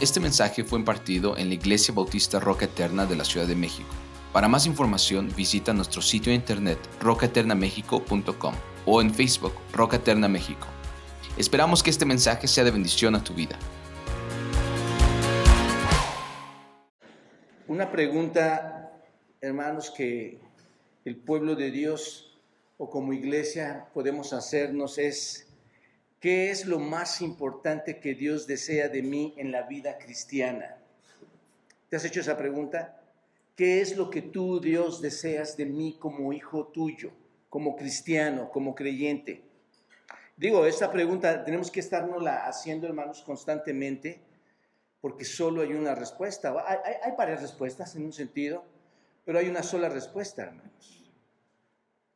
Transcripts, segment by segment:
Este mensaje fue impartido en la Iglesia Bautista Roca Eterna de la Ciudad de México. Para más información visita nuestro sitio de internet rocaeternamexico.com o en Facebook Roca Eterna México. Esperamos que este mensaje sea de bendición a tu vida. Una pregunta, hermanos, que el pueblo de Dios o como iglesia podemos hacernos es, ¿qué es lo más importante que Dios desea de mí en la vida cristiana? ¿Te has hecho esa pregunta? ¿Qué es lo que tú, Dios, deseas de mí como hijo tuyo, como cristiano, como creyente? Digo, esta pregunta tenemos que estarnos haciendo, hermanos, constantemente, porque solo hay una respuesta. Hay, hay, hay varias respuestas en un sentido, pero hay una sola respuesta, hermanos.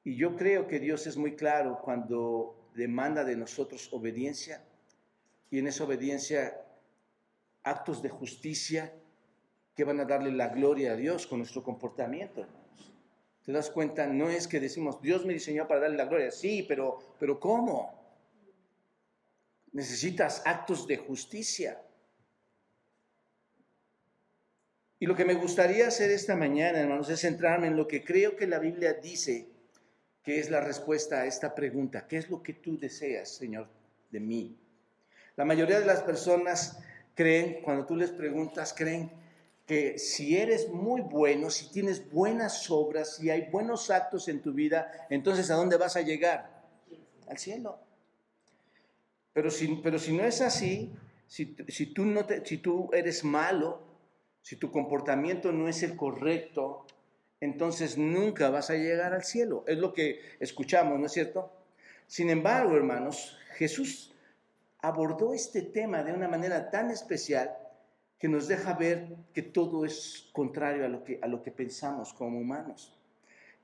Y yo creo que Dios es muy claro cuando demanda de nosotros obediencia y en esa obediencia actos de justicia que van a darle la gloria a Dios con nuestro comportamiento, hermanos. ¿Te das cuenta? No es que decimos, Dios me diseñó para darle la gloria. Sí, pero, pero ¿cómo? Necesitas actos de justicia. Y lo que me gustaría hacer esta mañana, hermanos, es centrarme en lo que creo que la Biblia dice ¿Qué es la respuesta a esta pregunta? ¿Qué es lo que tú deseas, Señor, de mí? La mayoría de las personas creen, cuando tú les preguntas, creen que si eres muy bueno, si tienes buenas obras, si hay buenos actos en tu vida, entonces ¿a dónde vas a llegar? Al cielo. Pero si, pero si no es así, si, si tú no te, si tú eres malo, si tu comportamiento no es el correcto, entonces nunca vas a llegar al cielo. Es lo que escuchamos, ¿no es cierto? Sin embargo, hermanos, Jesús abordó este tema de una manera tan especial que nos deja ver que todo es contrario a lo que, a lo que pensamos como humanos.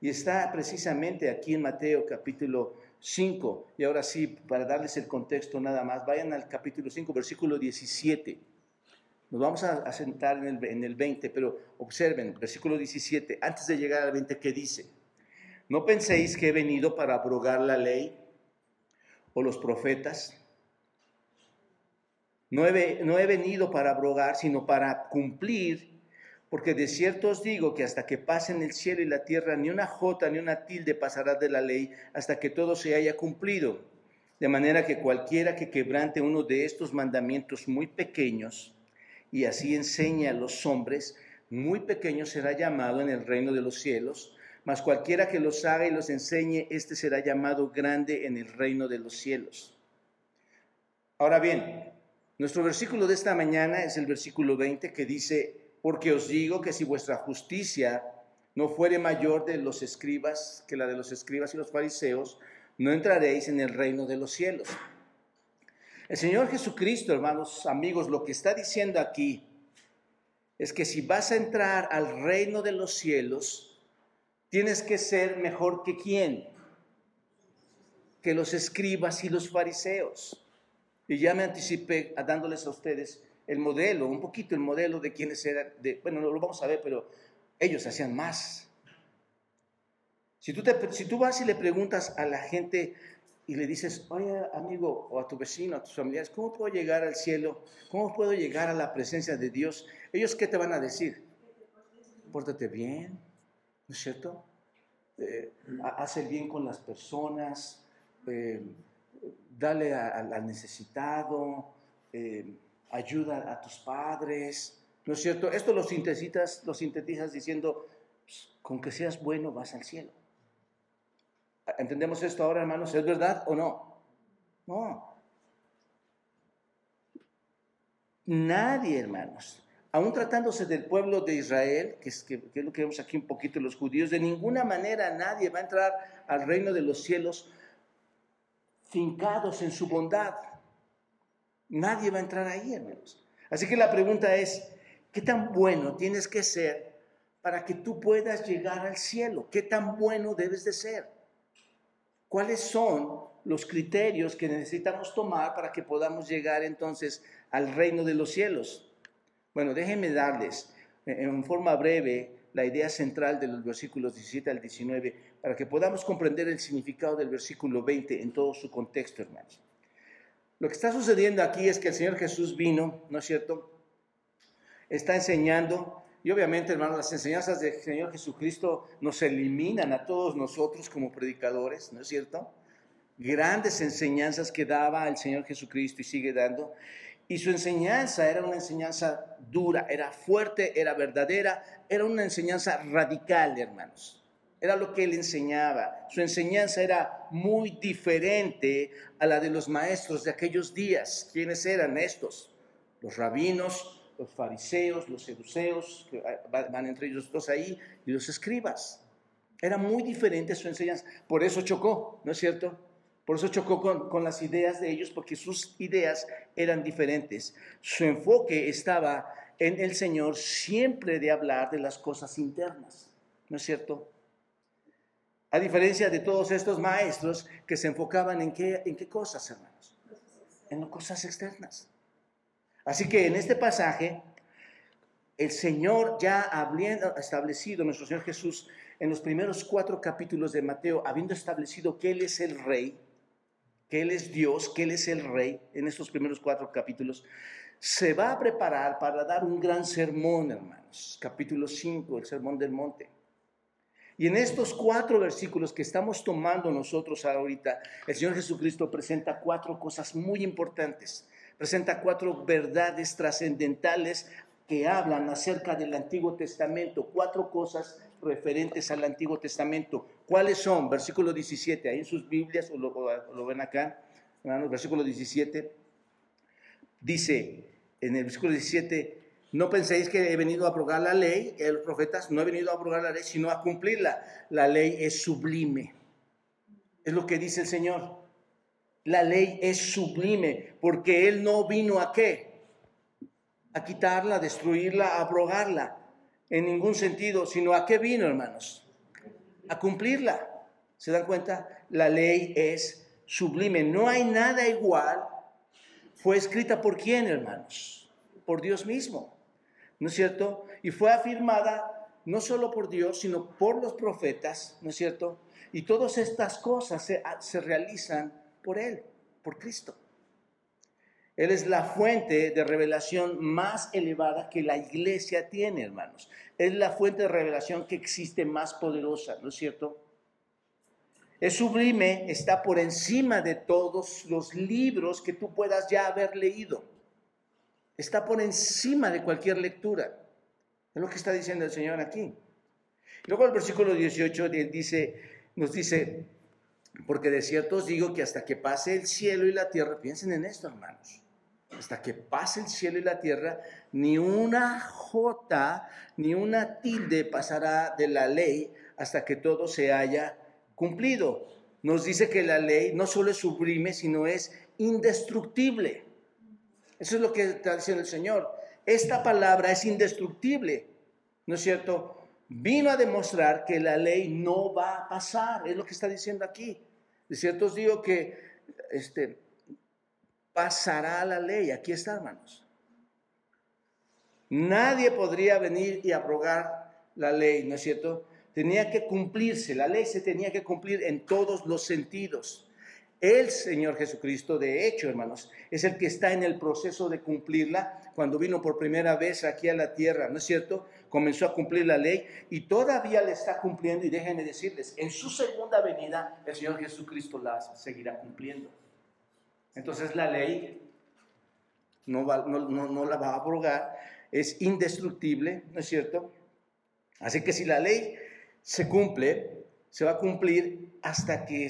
Y está precisamente aquí en Mateo capítulo 5. Y ahora sí, para darles el contexto nada más, vayan al capítulo 5, versículo 17. Nos vamos a, sentar en el, en el 20, pero observen, versículo 17, antes de llegar al 20, ¿qué dice? No penséis que he venido para abrogar la ley o los profetas. No he, no he venido para abrogar, sino para cumplir, porque de cierto os digo que hasta que pasen el cielo y la tierra, ni una jota ni una tilde pasará de la ley hasta que todo se haya cumplido. De manera que cualquiera que quebrante uno de estos mandamientos muy pequeños, y así enseña a los hombres, muy pequeño será llamado en el reino de los cielos, mas cualquiera que los haga y los enseñe, éste será llamado grande en el reino de los cielos. Ahora bien, nuestro versículo de esta mañana es el versículo 20 que dice, porque os digo que si vuestra justicia no fuere mayor de los escribas que la de los escribas y los fariseos, no entraréis en el reino de los cielos. El Señor Jesucristo, hermanos, amigos, lo que está diciendo aquí es que si vas a entrar al reino de los cielos, tienes que ser mejor que quién? Que los escribas y los fariseos. Y ya me anticipé a dándoles a ustedes el modelo, un poquito el modelo de quienes eran, de, bueno, lo vamos a ver, pero ellos hacían más. Si tú, te, si tú vas y le preguntas a la gente y le dices, oye amigo o a tu vecino, a tus familiares, ¿cómo puedo llegar al cielo? ¿Cómo puedo llegar a la presencia de Dios? ¿Ellos qué te van a decir? Pórtate bien, ¿no es cierto? Eh, haz el bien con las personas, eh, dale al necesitado, eh, ayuda a tus padres, ¿no es cierto? Esto lo sintetizas, lo sintetizas diciendo, pues, con que seas bueno vas al cielo. ¿Entendemos esto ahora, hermanos? ¿Es verdad o no? No. Nadie, hermanos, aún tratándose del pueblo de Israel, que es, que, es, lo que vemos aquí un poquito los judíos, de ninguna manera nadie va a entrar al reino de los cielos fincados en su bondad. Nadie va a entrar ahí, hermanos. Así que la pregunta es, ¿qué tan bueno tienes que ser para que tú puedas llegar al cielo? ¿Qué tan bueno debes de ser? ¿Cuáles son los criterios que necesitamos tomar para que podamos llegar entonces al reino de los cielos? Bueno, déjenme darles eh, en forma breve la idea central de los versículos 17 al 19 para que podamos comprender el significado del versículo 20 en todo su contexto, hermanos. Lo que está sucediendo aquí es que el Señor Jesús vino, ¿no es cierto? está enseñando. Y obviamente, hermanos, las enseñanzas del Señor Jesucristo nos eliminan a todos nosotros como predicadores, ¿no es cierto? Grandes enseñanzas que daba el Señor Jesucristo y sigue dando. Y su enseñanza era una enseñanza dura, era fuerte, era verdadera, era una enseñanza radical, hermanos. Era lo que él enseñaba. Su enseñanza era muy diferente a la de los maestros de aquellos días. ¿Quiénes eran estos? Los rabinos, los fariseos, los seduceos, que van entre ellos dos ahí, y los escribas. Era muy diferente su enseñanza. Por eso chocó, ¿no es cierto? Por eso chocó con, con, las ideas de ellos, porque sus ideas eran diferentes. Su enfoque estaba en el Señor siempre de hablar de las cosas internas, ¿no es cierto? A diferencia de todos estos maestros que se enfocaban en qué, en qué cosas, hermanos. En cosas externas. Así que en este pasaje, el Señor ya habiendo establecido, nuestro Señor Jesús, en los primeros cuatro capítulos de Mateo, habiendo establecido que Él es el Rey, que Él es Dios, que Él es el Rey, en estos primeros cuatro capítulos, se va a preparar para dar un gran sermón, hermanos. Capítulo 5, el Sermón del Monte. Y en estos cuatro versículos que estamos tomando nosotros ahorita, el Señor Jesucristo presenta cuatro cosas muy importantes. Presenta cuatro verdades trascendentales que hablan acerca del Antiguo Testamento, cuatro cosas referentes al Antiguo Testamento. ¿Cuáles son? Versículo 17, ahí en sus Biblias, o lo, ven acá, hermanos, versículo 17, dice en el versículo 17, no penséis que he venido a abrogar la ley, los profetas, no he venido a abrogar la ley, sino a cumplirla. La ley es sublime. Es lo que dice el Señor. La ley es sublime, porque Él no vino a qué? A quitarla, a destruirla, a abrogarla, en ningún sentido, sino a qué vino, hermanos? A cumplirla. ¿Se dan cuenta? La ley es sublime. No hay nada igual. Fue escrita por quién, hermanos? Por Dios mismo. ¿no es cierto? Y fue afirmada no solo por Dios, sino por los profetas, ¿no es cierto? Y todas estas cosas se, se realizan por Él, por Cristo. Él es la fuente de revelación más elevada que la iglesia tiene, hermanos. Es la fuente de revelación que existe más poderosa, ¿no es cierto? Es sublime, está por encima de todos los libros que tú puedas ya haber leído está por encima de cualquier lectura. Es lo que está diciendo el Señor aquí. Luego el versículo 18 dice, nos dice, porque de cierto os digo que hasta que pase el cielo y la tierra, piensen en esto hermanos, hasta que pase el cielo y la tierra, ni una jota, ni una tilde pasará de la ley hasta que todo se haya cumplido. Nos dice que la ley no solo es sublime, sino es indestructible. Eso es lo que está diciendo el Señor. Esta palabra es indestructible, ¿no es cierto? Vino a demostrar que la ley no va a pasar, es lo que está diciendo aquí. De cierto os digo que este, pasará la ley, aquí está, hermanos. Nadie podría venir y abrogar la ley, ¿no es cierto? Tenía que cumplirse, la ley se tenía que cumplir en todos los sentidos. El Señor Jesucristo, de hecho, hermanos, es el que está en el proceso de cumplirla cuando vino por primera vez aquí a la tierra, ¿no es cierto? Comenzó a cumplir la ley y todavía la está cumpliendo y déjenme decirles, en su segunda venida el Señor Jesucristo la seguirá cumpliendo. Entonces la ley no, no la va a abrogar, es indestructible, ¿no es cierto? Así que si la ley se cumple, se va a cumplir hasta que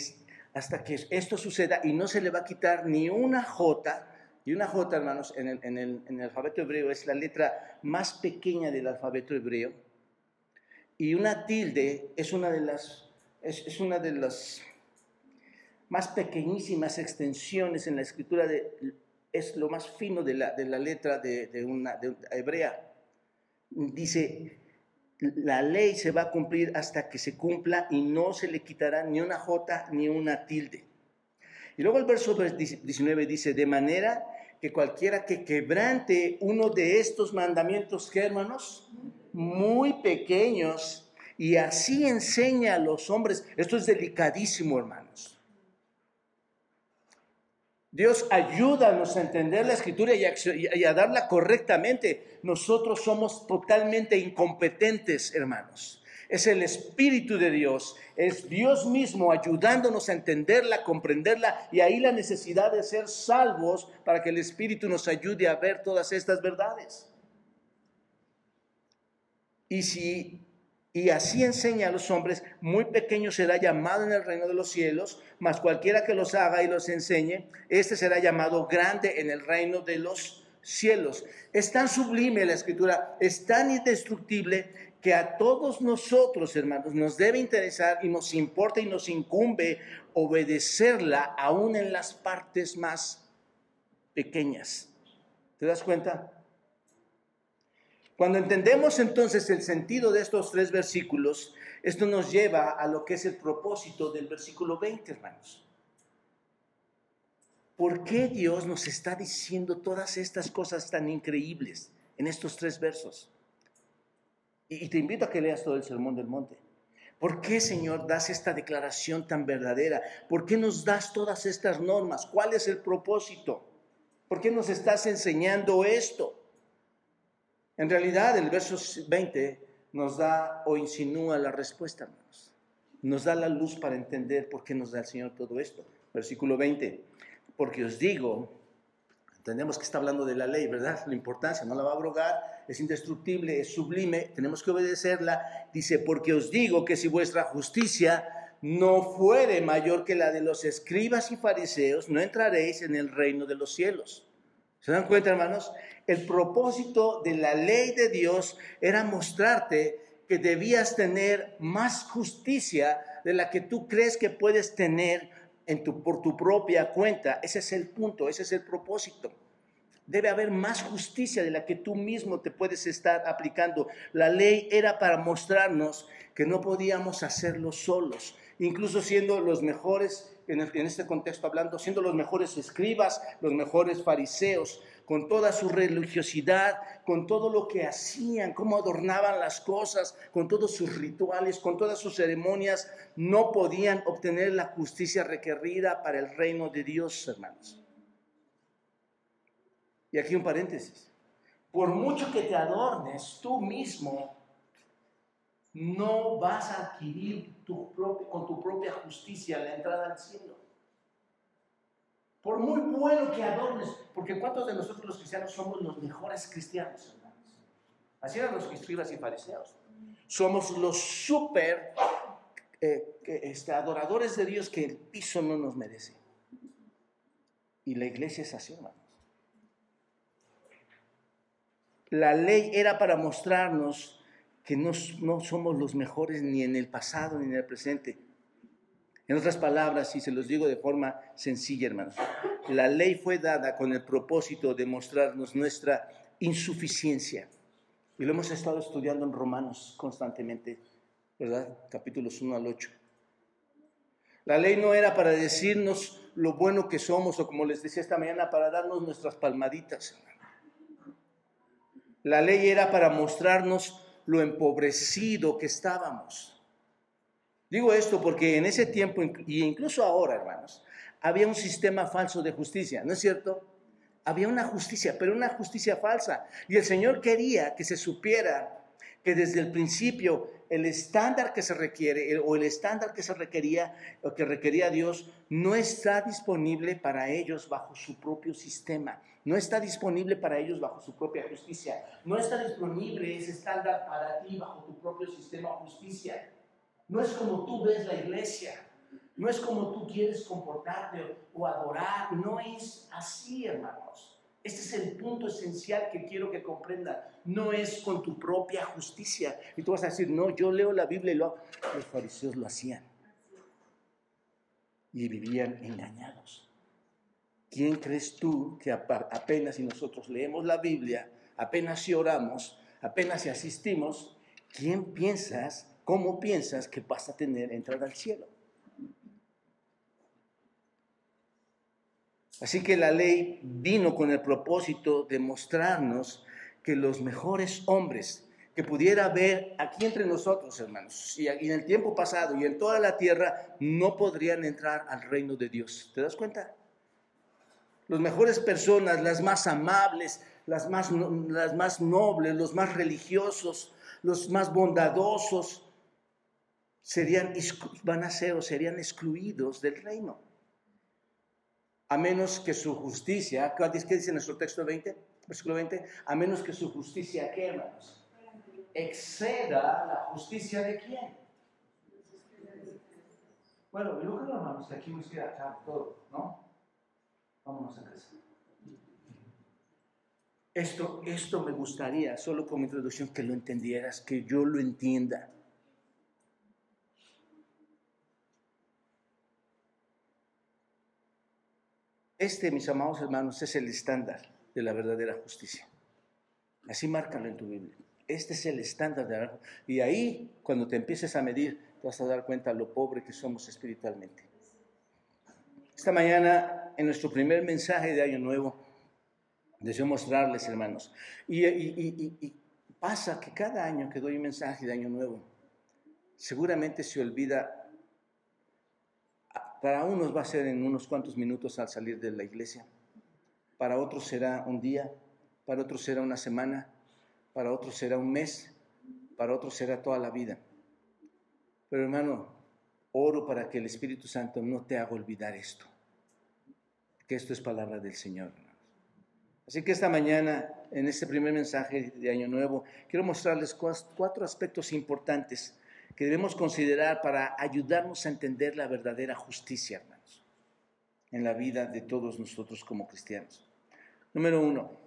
hasta que esto suceda y no se le va a quitar ni una J. Y una J, hermanos, en el, en el, en el alfabeto hebreo es la letra más pequeña del alfabeto hebreo. Y una tilde es una de las, es, es una de las más pequeñísimas extensiones en la escritura, de, es lo más fino de la, de la letra de, de una de hebrea. Dice, la ley se va a cumplir hasta que se cumpla y no se le quitará ni una jota ni una tilde. Y luego el verso 19 dice, de manera que cualquiera que quebrante uno de estos mandamientos, ¿qué hermanos? Muy pequeños, y así enseña a los hombres, esto es delicadísimo, hermanos. Dios ayúdanos a entender la escritura y a, y a, darla correctamente. Nosotros somos totalmente incompetentes, hermanos. Es el Espíritu de Dios, es Dios mismo ayudándonos a entenderla, comprenderla y ahí la necesidad de ser salvos para que el Espíritu nos ayude a ver todas estas verdades. Y si y así enseña a los hombres, muy pequeño será llamado en el reino de los cielos, mas cualquiera que los haga y los enseñe, este será llamado grande en el reino de los cielos. Es tan sublime la escritura, es tan indestructible que a todos nosotros, hermanos, nos debe interesar y nos importa y nos incumbe obedecerla aún en las partes más pequeñas. ¿Te das cuenta? Cuando entendemos entonces el sentido de estos tres versículos, esto nos lleva a lo que es el propósito del versículo 20, hermanos. ¿Por qué Dios nos está diciendo todas estas cosas tan increíbles en estos tres versos? Y te invito a que leas todo el Sermón del Monte. ¿Por qué, Señor, das esta declaración tan verdadera? ¿Por qué nos das todas estas normas? ¿Cuál es el propósito? ¿Por qué nos estás enseñando esto? En realidad, el verso 20 nos da o insinúa la respuesta, hermanos. Nos da la luz para entender por qué nos da el Señor todo esto. Versículo 20. Porque os digo, entendemos que está hablando de la ley, ¿verdad? La importancia, no la va a abrogar, es indestructible, es sublime, tenemos que obedecerla. Dice, porque os digo que si vuestra justicia no fuere mayor que la de los escribas y fariseos, no entraréis en el reino de los cielos. ¿Se dan cuenta, hermanos? El propósito de la ley de Dios era mostrarte que debías tener más justicia de la que tú crees que puedes tener en tu, por tu propia cuenta. Ese es el punto, ese es el propósito. Debe haber más justicia de la que tú mismo te puedes estar aplicando. La ley era para mostrarnos que no podíamos hacerlo solos, incluso siendo los mejores en, este contexto hablando, siendo los mejores escribas, los mejores fariseos, con toda su religiosidad, con todo lo que hacían, cómo adornaban las cosas, con todos sus rituales, con todas sus ceremonias, no podían obtener la justicia requerida para el reino de Dios, hermanos. Y aquí un paréntesis. Por mucho que te adornes tú mismo, no vas a adquirir tu con tu propia justicia la entrada al cielo. Por muy bueno que adornes, porque ¿cuántos de nosotros los cristianos somos los mejores cristianos? Así eran los escribas y fariseos. Somos los súper eh, este, adoradores de Dios que el piso no nos merece. Y la iglesia es así, hermanos. La ley era para mostrarnos que no, somos los mejores ni en el pasado ni en el presente. En otras palabras, y se los digo de forma sencilla, hermanos, la ley fue dada con el propósito de mostrarnos nuestra insuficiencia. Y lo hemos estado estudiando en Romanos constantemente, ¿verdad? Capítulos 1 al 8. La ley no era para decirnos lo bueno que somos o como les decía esta mañana, para darnos nuestras palmaditas. La ley era para mostrarnos lo empobrecido que estábamos. Digo esto porque en ese tiempo, y incluso ahora, hermanos, había un sistema falso de justicia, ¿no es cierto? Había una justicia, pero una justicia falsa. Y el Señor quería que se supiera que desde el principio el estándar que se requiere o el estándar que se requería o que requería Dios no está disponible para ellos bajo su propio sistema no está disponible para ellos bajo su propia justicia. No está disponible ese estándar para ti bajo tu propio sistema justicia. No es como tú ves la iglesia. No es como tú quieres comportarte o adorar. No es así, hermanos. Este es el punto esencial que quiero que comprendan. No es con tu propia justicia. Y tú vas a decir, no, yo leo la Biblia y lo Los fariseos lo hacían. Y vivían engañados. ¿Quién crees tú que apenas si nosotros leemos la Biblia, apenas si oramos, apenas si asistimos, quién piensas, cómo piensas que vas a tener entrada al cielo? Así que la ley vino con el propósito de mostrarnos que los mejores hombres que pudiera haber aquí entre nosotros, hermanos, y en el tiempo pasado y en toda la tierra, no podrían entrar al reino de Dios. ¿Te das cuenta? las mejores personas, las más amables, las más, las más nobles, los más religiosos, los más bondadosos, serían, van a ser o serían excluidos del reino. A menos que su justicia, ¿qué dice nuestro texto 20? Versículo 20, a menos que su justicia, ¿qué hermanos? Exceda la justicia de quién? Bueno, yo creo, hermanos, que aquí nos queda claro todo, ¿no? Vámonos a casa. Esto, esto me gustaría, solo como introducción, que lo entendieras, que yo lo entienda. Este, mis amados hermanos, es el estándar de la verdadera justicia. Así márcalo en tu Biblia. Este es el estándar de la Y ahí, cuando te empieces a medir, te vas a dar cuenta lo pobre que somos espiritualmente. Esta mañana, en nuestro primer mensaje de Año Nuevo, deseo mostrarles, hermanos, y, pasa que cada año que doy un mensaje de Año Nuevo, seguramente se olvida, para unos va a ser en unos cuantos minutos al salir de la iglesia, para otros será un día, para otros será una semana, para otros será un mes, para otros será toda la vida. Pero hermano, oro para que el Espíritu Santo no te haga olvidar esto, que esto es palabra del Señor. Así que esta mañana, en este primer mensaje de Año Nuevo, quiero mostrarles cuatro aspectos importantes que debemos considerar para ayudarnos a entender la verdadera justicia, hermanos, en la vida de todos nosotros como cristianos. Número uno,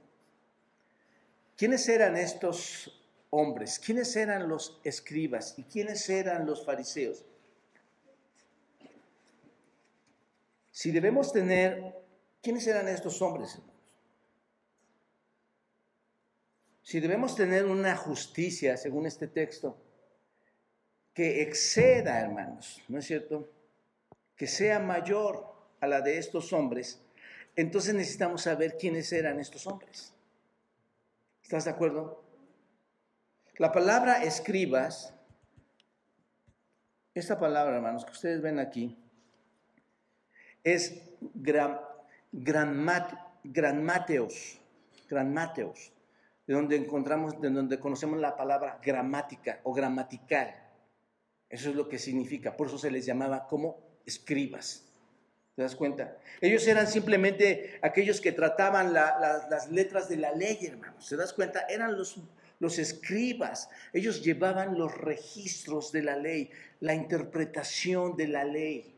¿quiénes eran estos hombres. ¿Quiénes eran los escribas y quiénes eran los fariseos? Si debemos tener, ¿quiénes eran estos hombres, hermanos? Si debemos tener una justicia, según este texto, que exceda, hermanos, ¿no es cierto? Que sea mayor a la de estos hombres, entonces necesitamos saber quiénes eran estos hombres. ¿Estás de acuerdo? La palabra escribas, esta palabra, hermanos, que ustedes ven aquí, es gran, de donde encontramos, de donde conocemos la palabra gramática o gramatical. Eso es lo que significa, por eso se les llamaba como escribas. ¿Te das cuenta? Ellos eran simplemente aquellos que trataban las letras de la ley, hermanos. ¿Te das cuenta? Eran los los escribas, ellos llevaban los registros de la ley, la interpretación de la ley.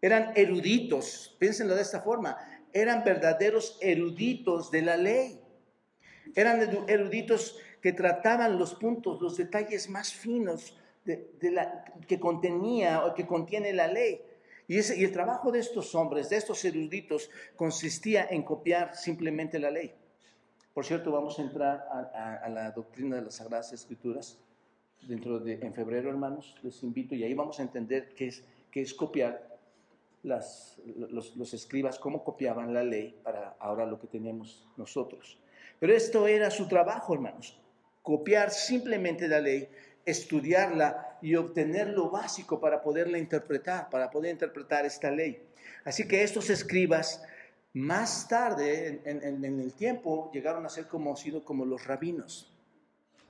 Eran eruditos, piénsenlo de esta forma, eran verdaderos eruditos de la ley. Eran eruditos que trataban los puntos, los detalles más finos que contenía o que contiene la ley. Y, el trabajo de estos hombres, de estos eruditos, consistía en copiar simplemente la ley. Por cierto, vamos a entrar a, la doctrina de las Sagradas Escrituras dentro de, en febrero, hermanos, les invito y ahí vamos a entender qué es, qué es copiar las, los, escribas, cómo copiaban la ley para ahora lo que tenemos nosotros. Pero esto era su trabajo, hermanos, copiar simplemente la ley, estudiarla y obtener lo básico para poderla interpretar, para poder interpretar esta ley. Así que estos escribas más tarde, en, el tiempo, llegaron a ser conocidos como los rabinos.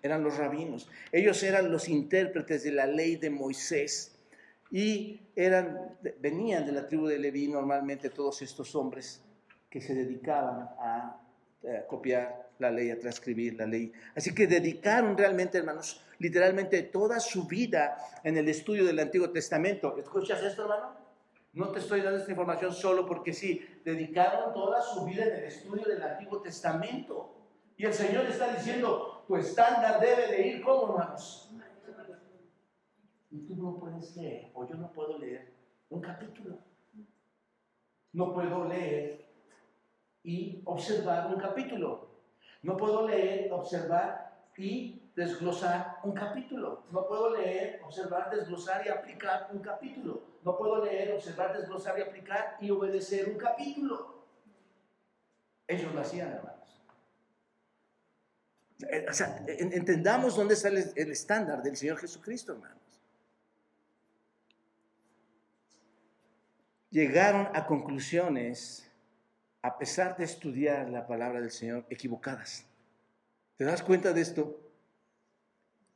Eran los rabinos. Ellos eran los intérpretes de la ley de Moisés y eran, venían de la tribu de Leví normalmente todos estos hombres que se dedicaban a, copiar la ley, a transcribir la ley. Así que dedicaron realmente, hermanos, literalmente toda su vida en el estudio del Antiguo Testamento. ¿Escuchas esto, hermano? No te estoy dando esta información solo porque sí, dedicaron toda su vida en el estudio del Antiguo Testamento. Y el Señor está diciendo, tu estándar debe de ir como hermanos. Y tú no puedes leer, o yo no puedo leer un capítulo. No puedo leer y observar un capítulo. No puedo leer, observar y desglosar un capítulo. No puedo leer, observar, desglosar y aplicar un capítulo. No puedo leer, observar, desglosar y aplicar y obedecer un capítulo. Ellos lo hacían, hermanos. Eh, o sea, entendamos dónde está el, el estándar del Señor Jesucristo, hermanos. Llegaron a conclusiones a pesar de estudiar la palabra del Señor, equivocadas. ¿Te das cuenta de esto?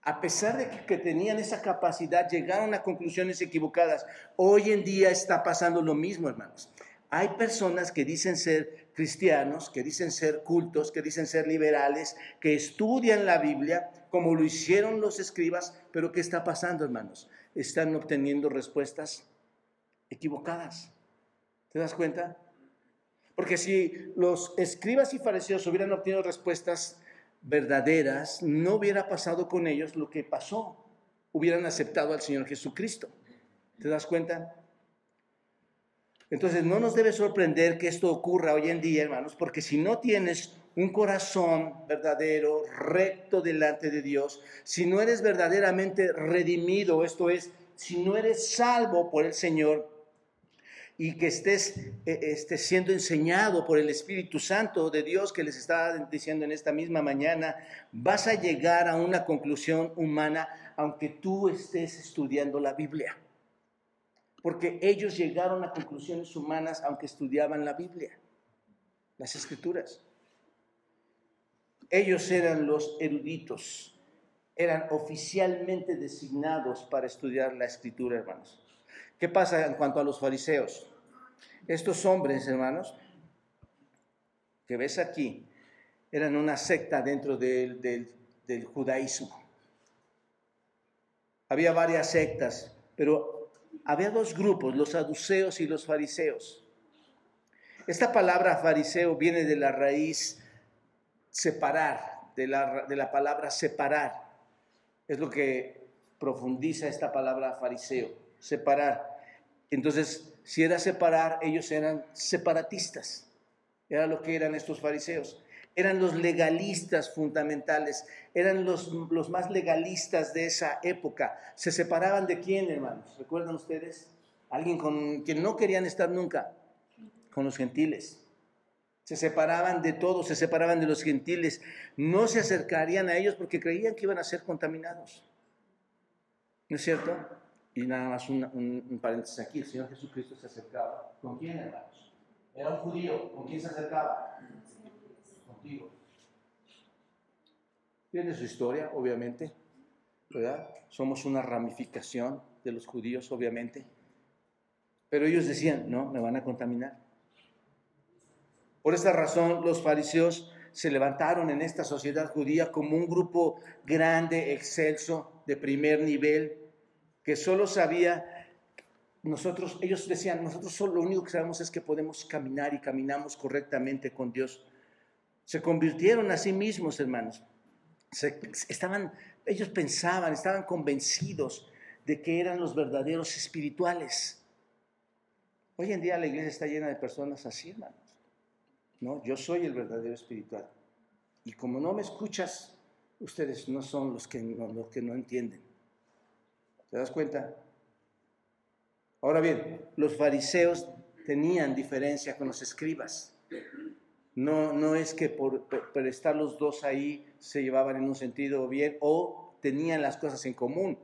A pesar de que, tenían esa capacidad, llegaron a conclusiones equivocadas. Hoy en día está pasando lo mismo, hermanos. Hay personas que dicen ser cristianos, que dicen ser cultos, que dicen ser liberales, que estudian la Biblia como lo hicieron los escribas, pero ¿qué está pasando, hermanos? Están obteniendo respuestas equivocadas. ¿Te das cuenta? Porque si los escribas y fariseos hubieran obtenido respuestas verdaderas, no hubiera pasado con ellos lo que pasó. Hubieran aceptado al Señor Jesucristo. ¿Te das cuenta? Entonces no nos debe sorprender que esto ocurra hoy en día, hermanos, porque si no tienes un corazón verdadero, recto delante de Dios, si no eres verdaderamente redimido, esto es, si no eres salvo por el Señor, y que estés, eh, siendo enseñado por el Espíritu Santo de Dios que les estaba diciendo en esta misma mañana, vas a llegar a una conclusión humana aunque tú estés estudiando la Biblia. Porque ellos llegaron a conclusiones humanas aunque estudiaban la Biblia, las escrituras. Ellos eran los eruditos, eran oficialmente designados para estudiar la escritura, hermanos. ¿Qué pasa en cuanto a los fariseos? Estos hombres, hermanos, que ves aquí, eran una secta dentro del, del, judaísmo. Había varias sectas, pero había dos grupos, los saduceos y los fariseos. Esta palabra fariseo viene de la raíz separar, de la, de la palabra separar. Es lo que profundiza esta palabra fariseo, separar. Entonces, si era separar, ellos eran separatistas. Era lo que eran estos fariseos. Eran los legalistas fundamentales, eran los, los más legalistas de esa época. ¿Se separaban de quién, hermanos? ¿Recuerdan ustedes? Alguien con quien no querían estar nunca, con los gentiles. Se separaban de todos, se separaban de los gentiles. No se acercarían a ellos porque creían que iban a ser contaminados. ¿No es cierto? Y nada más un, paréntesis aquí, el Señor Jesucristo se acercaba. ¿Con quién, hermanos? Era un judío. ¿Con quién se acercaba? Contigo. Tiene su historia, obviamente, ¿verdad? Somos una ramificación de los judíos, obviamente. Pero ellos decían, no, me van a contaminar. Por esta razón, los fariseos se levantaron en esta sociedad judía como un grupo grande, excelso, de primer nivel, que solo sabía, nosotros, ellos decían, nosotros solo lo único que sabemos es que podemos caminar y caminamos correctamente con Dios. Se convirtieron a sí mismos, hermanos. estaban, ellos pensaban, estaban convencidos de que eran los verdaderos espirituales. Hoy en día la iglesia está llena de personas así, hermanos. No, yo soy el verdadero espiritual. Y como no me escuchas, ustedes no son los que los que no entienden. ¿Te das cuenta? Ahora bien, los fariseos tenían diferencia con los escribas. No, no es que por, estar los dos ahí se llevaban en un sentido bien o tenían las cosas en común.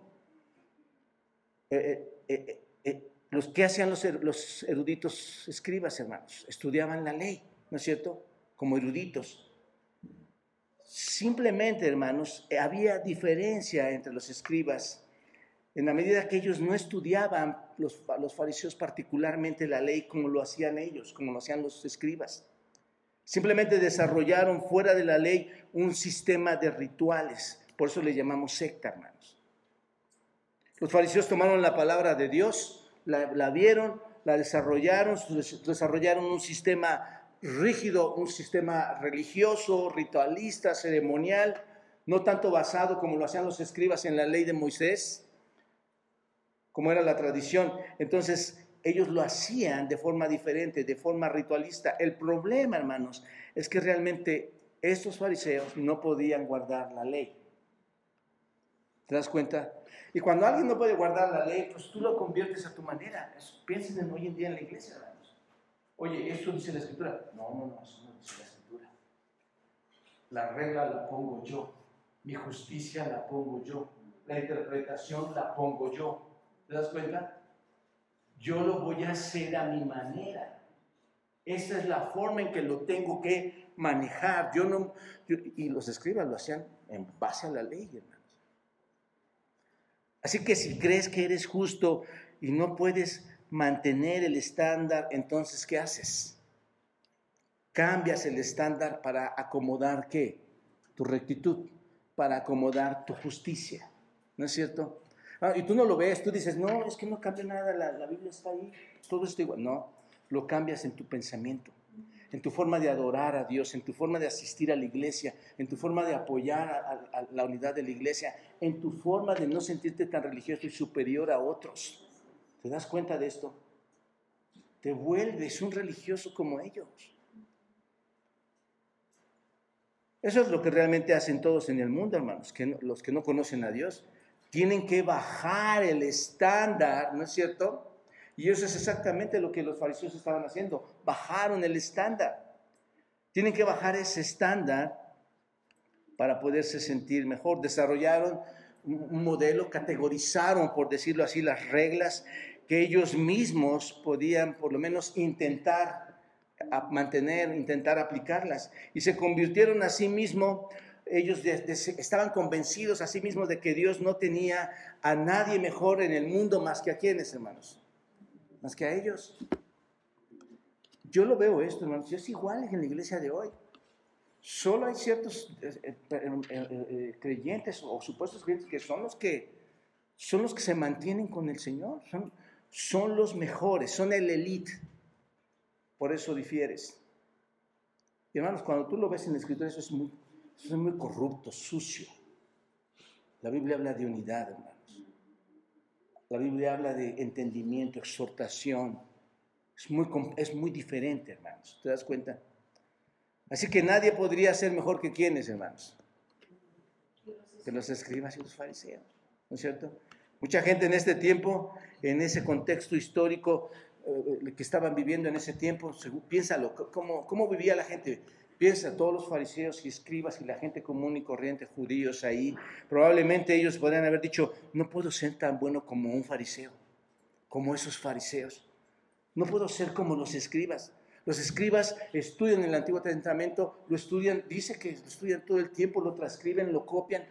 Eh, eh, eh, ¿Qué hacían los, los eruditos escribas, hermanos? Estudiaban la ley, ¿no es cierto? Como eruditos. Simplemente, hermanos, había diferencia entre los escribas en la medida que ellos no estudiaban, los, fariseos particularmente, la ley como lo hacían ellos, como lo hacían los escribas. Simplemente desarrollaron fuera de la ley un sistema de rituales. Por eso le llamamos secta, hermanos. Los fariseos tomaron la palabra de Dios, la, la vieron, la desarrollaron, desarrollaron un sistema rígido, un sistema religioso, ritualista, ceremonial, no tanto basado como lo hacían los escribas en la ley de Moisés, como era la tradición. Entonces, ellos lo hacían de forma diferente, de forma ritualista. El problema, hermanos, es que realmente estos fariseos no podían guardar la ley. ¿Te das cuenta? Y cuando alguien no puede guardar la ley, pues tú lo conviertes a tu manera. Piensen en hoy en día en la iglesia, hermanos. Oye, ¿esto dice la escritura? No, no, no, eso no dice la escritura. La regla la pongo yo. Mi justicia la pongo yo. La interpretación la pongo yo. ¿Te das cuenta? Yo lo voy a hacer a mi manera. Esa es la forma en que lo tengo que manejar. Yo no, y los escribas lo hacían en base a la ley, hermanos. Así que si crees que eres justo y no puedes mantener el estándar, entonces ¿qué haces? Cambias el estándar para acomodar qué? Tu rectitud, para acomodar tu justicia. ¿No es cierto? Ah, y tú no lo ves, tú dices, no, es que no cambia nada, la, Biblia está ahí, todo está igual. No, lo cambias en tu pensamiento, en tu forma de adorar a Dios, en tu forma de asistir a la iglesia, en tu forma de apoyar a, la unidad de la iglesia, en tu forma de no sentirte tan religioso y superior a otros. ¿Te das cuenta de esto? Te vuelves un religioso como ellos. Eso es lo que realmente hacen todos en el mundo, hermanos, los que no conocen a Dios. Tienen que bajar el estándar, ¿no es cierto? Y eso es exactamente lo que los fariseos estaban haciendo. Bajaron el estándar. Tienen que bajar ese estándar para poderse sentir mejor. Desarrollaron un modelo, categorizaron, por decirlo así, las reglas que ellos mismos podían por lo menos intentar mantener, intentar aplicarlas. Y se convirtieron a sí mismos, ellos estaban convencidos a sí mismos de que Dios no tenía a nadie mejor en el mundo más que a quienes, hermanos más que a ellos. Yo lo veo esto, hermanos, es igual en la iglesia de hoy. Solo hay ciertos eh, eh, eh, creyentes o supuestos creyentes que son los que son los que se mantienen con el Señor, son, son los mejores, son el elite. Por eso difieres. Y hermanos, cuando tú lo ves en la escritura, eso es muy, es muy corrupto, sucio. La Biblia habla de unidad, hermanos. La Biblia habla de entendimiento, exhortación. Es muy, es muy diferente, hermanos. ¿Te das cuenta? Así que nadie podría ser mejor que quienes, hermanos. Que los escribas y los fariseos. ¿No es cierto? Mucha gente en este tiempo, en ese contexto histórico eh, que estaban viviendo en ese tiempo, piénsalo, ¿cómo, ¿cómo vivía la gente? Piensa, todos los fariseos y escribas y la gente común y corriente, judíos ahí, probablemente ellos podrían haber dicho, no puedo ser tan bueno como un fariseo, como esos fariseos. No puedo ser como los escribas. Los escribas estudian el Antiguo Testamento, lo estudian, dice que lo estudian todo el tiempo, lo transcriben, lo copian.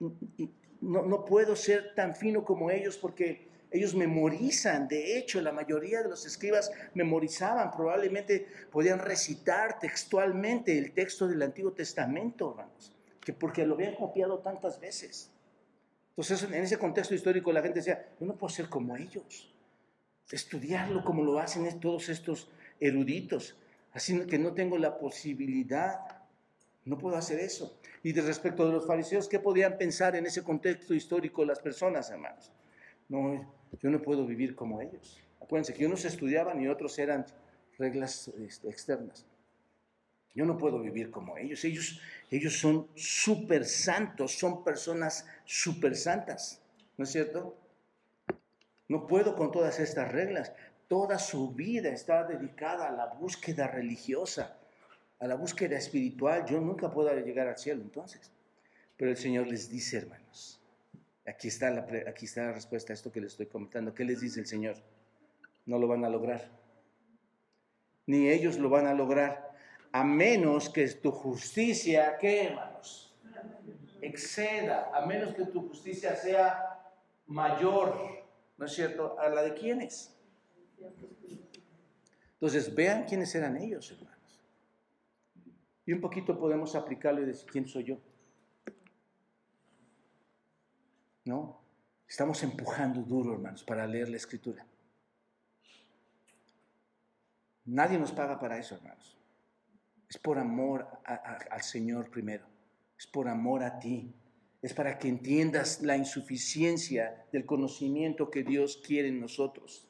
no, no puedo ser tan fino como ellos porque ellos memorizan, de hecho, la mayoría de los escribas memorizaban, probablemente podían recitar textualmente el texto del Antiguo Testamento, hermanos, que porque lo habían copiado tantas veces. Entonces, en ese contexto histórico, la gente decía, yo no puedo ser como ellos, estudiarlo como lo hacen todos estos eruditos, así que no tengo la posibilidad, no puedo hacer eso. Y de respecto de los fariseos, ¿qué podían pensar en ese contexto histórico las personas, hermanos? No, yo no puedo vivir como ellos. Acuérdense que unos estudiaban y otros eran reglas este, externas. Yo no puedo vivir como ellos. Ellos, ellos son súper santos, son personas súper santas. ¿No es cierto? No puedo con todas estas reglas. Toda su vida está dedicada a la búsqueda religiosa, a la búsqueda espiritual. Yo nunca puedo llegar al cielo entonces. Pero el Señor les dice, hermanos, Aquí está, la, respuesta a esto que les estoy comentando. ¿Qué les dice el Señor? No lo van a lograr. Ni ellos lo van a lograr. A menos que tu justicia, ¿qué hermanos? Exceda. A menos que tu justicia sea mayor. ¿No es cierto? ¿A la de quiénes? Entonces, vean quiénes eran ellos, hermanos. Y un poquito podemos aplicarlo y decir, ¿quién soy yo? ¿No? Estamos empujando duro, hermanos, para leer la escritura. Nadie nos paga para eso, hermanos. Es por amor al Señor primero. Es por amor a ti. Es para que entiendas la insuficiencia del conocimiento que Dios quiere en nosotros.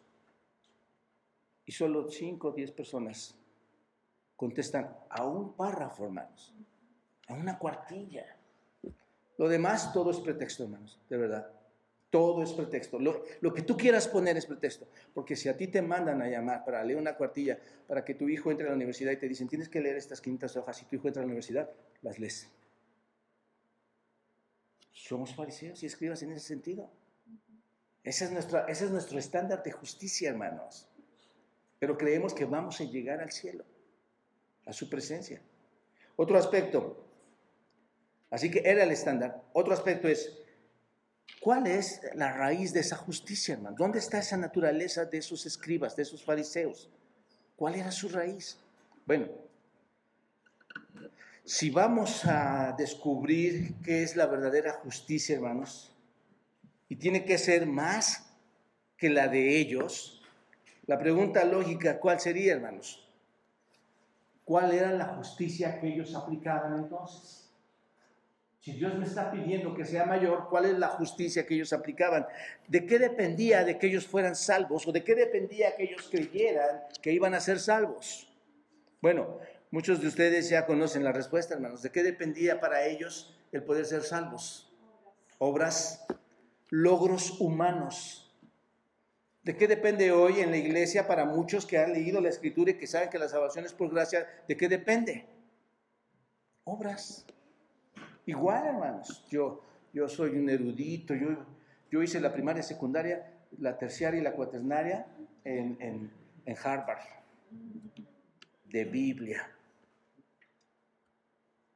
Y solo cinco o diez personas contestan a un párrafo, hermanos. A una cuartilla. Lo demás, todo es pretexto, hermanos, de verdad. Todo es pretexto. Lo, que tú quieras poner es pretexto. Porque si a ti te mandan a llamar para leer una cuartilla, para que tu hijo entre a la universidad y te dicen, tienes que leer estas quintas hojas, y tu hijo entra a la universidad, las lees. Somos fariseos y escribas en ese sentido. Ese es, nuestra, ese es nuestro estándar de justicia, hermanos. pero creemos que vamos a llegar al cielo, a su presencia. Otro aspecto, así que era el estándar. Otro aspecto es, ¿cuál es la raíz de esa justicia, hermano? ¿Dónde está esa naturaleza de esos escribas, de esos fariseos? ¿Cuál era su raíz? Bueno, si vamos a descubrir qué es la verdadera justicia, hermanos, y tiene que ser más que la de ellos, la pregunta lógica, ¿cuál sería, hermanos? ¿Cuál era la justicia que ellos aplicaban entonces? Si Dios me está pidiendo que sea mayor, ¿cuál es la justicia que ellos aplicaban? ¿De qué dependía de que ellos fueran salvos o de qué dependía que ellos creyeran que iban a ser salvos? Bueno, muchos de ustedes ya conocen la respuesta, hermanos. ¿De qué dependía para ellos el poder ser salvos? Obras, logros humanos. ¿De qué depende hoy en la iglesia para muchos que han leído la escritura y que saben que la salvación es por gracia? ¿De qué depende? Obras. Igual, hermanos. Yo, yo soy un erudito, yo, yo hice la primaria, secundaria, la terciaria y la cuaternaria en, en, en Harvard, de Biblia.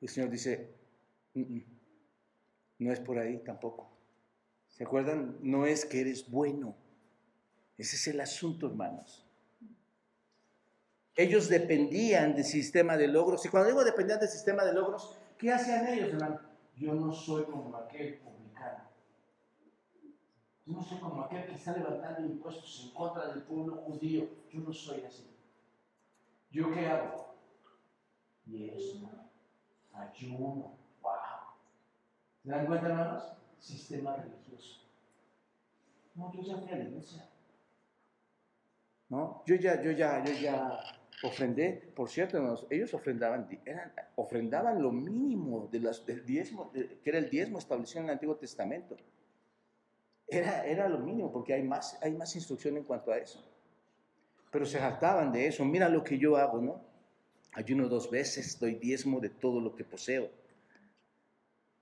El Señor dice, no es por ahí tampoco. ¿Se acuerdan? No es que eres bueno ese es el asunto, hermanos. Ellos dependían del sistema de logros. Y cuando digo dependían del sistema de logros, ¿qué hacían ellos? Yo no soy como aquel publicano. Yo no soy como aquel que está levantando impuestos en contra del pueblo judío. Yo no soy así. ¿Yo qué hago? Diezmo, ayuno, wow. ¿Se dan cuenta, hermanos? Sistema religioso. No, yo ya fui a la iglesia. ¿no? Yo ya, yo ya, yo ya ofrendé, por cierto, ellos ofrendaban, eran, ofrendaban lo mínimo de las, del diezmo, que era el diezmo establecido en el Antiguo Testamento. Era, era lo mínimo, porque hay más, hay más instrucción en cuanto a eso. Pero se jactaban de eso. Mira lo que yo hago, ¿no? Ayuno dos veces, doy diezmo de todo lo que poseo.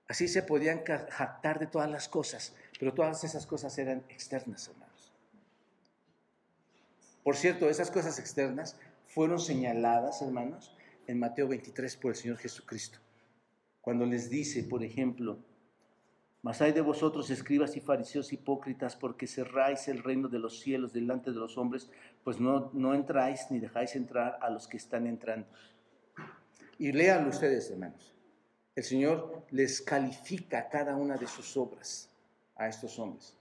Así se podían jactar de todas las cosas, pero todas esas cosas eran externas, hermano. Por cierto, esas cosas externas fueron señaladas, hermanos, en Mateo 23 por el Señor Jesucristo. Cuando les dice, por ejemplo, mas hay de vosotros, escribas y fariseos hipócritas, porque cerráis el reino de los cielos delante de los hombres, pues no, no entráis ni dejáis entrar a los que están entrando. Y léanlo ustedes, hermanos. El Señor les califica cada una de sus obras a estos hombres.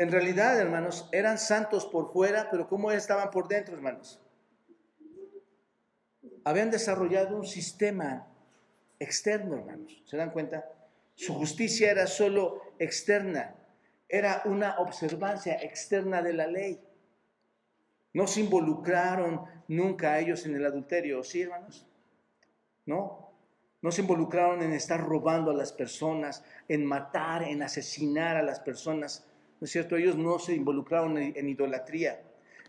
En realidad, hermanos, eran santos por fuera, pero ¿cómo estaban por dentro, hermanos? Habían desarrollado un sistema externo, hermanos. ¿Se dan cuenta? Su justicia era solo externa, era una observancia externa de la ley. No se involucraron nunca ellos en el adulterio, ¿sí, hermanos? No. No se involucraron en estar robando a las personas, en matar, en asesinar a las personas ¿no es cierto? Ellos no se involucraron en, idolatría.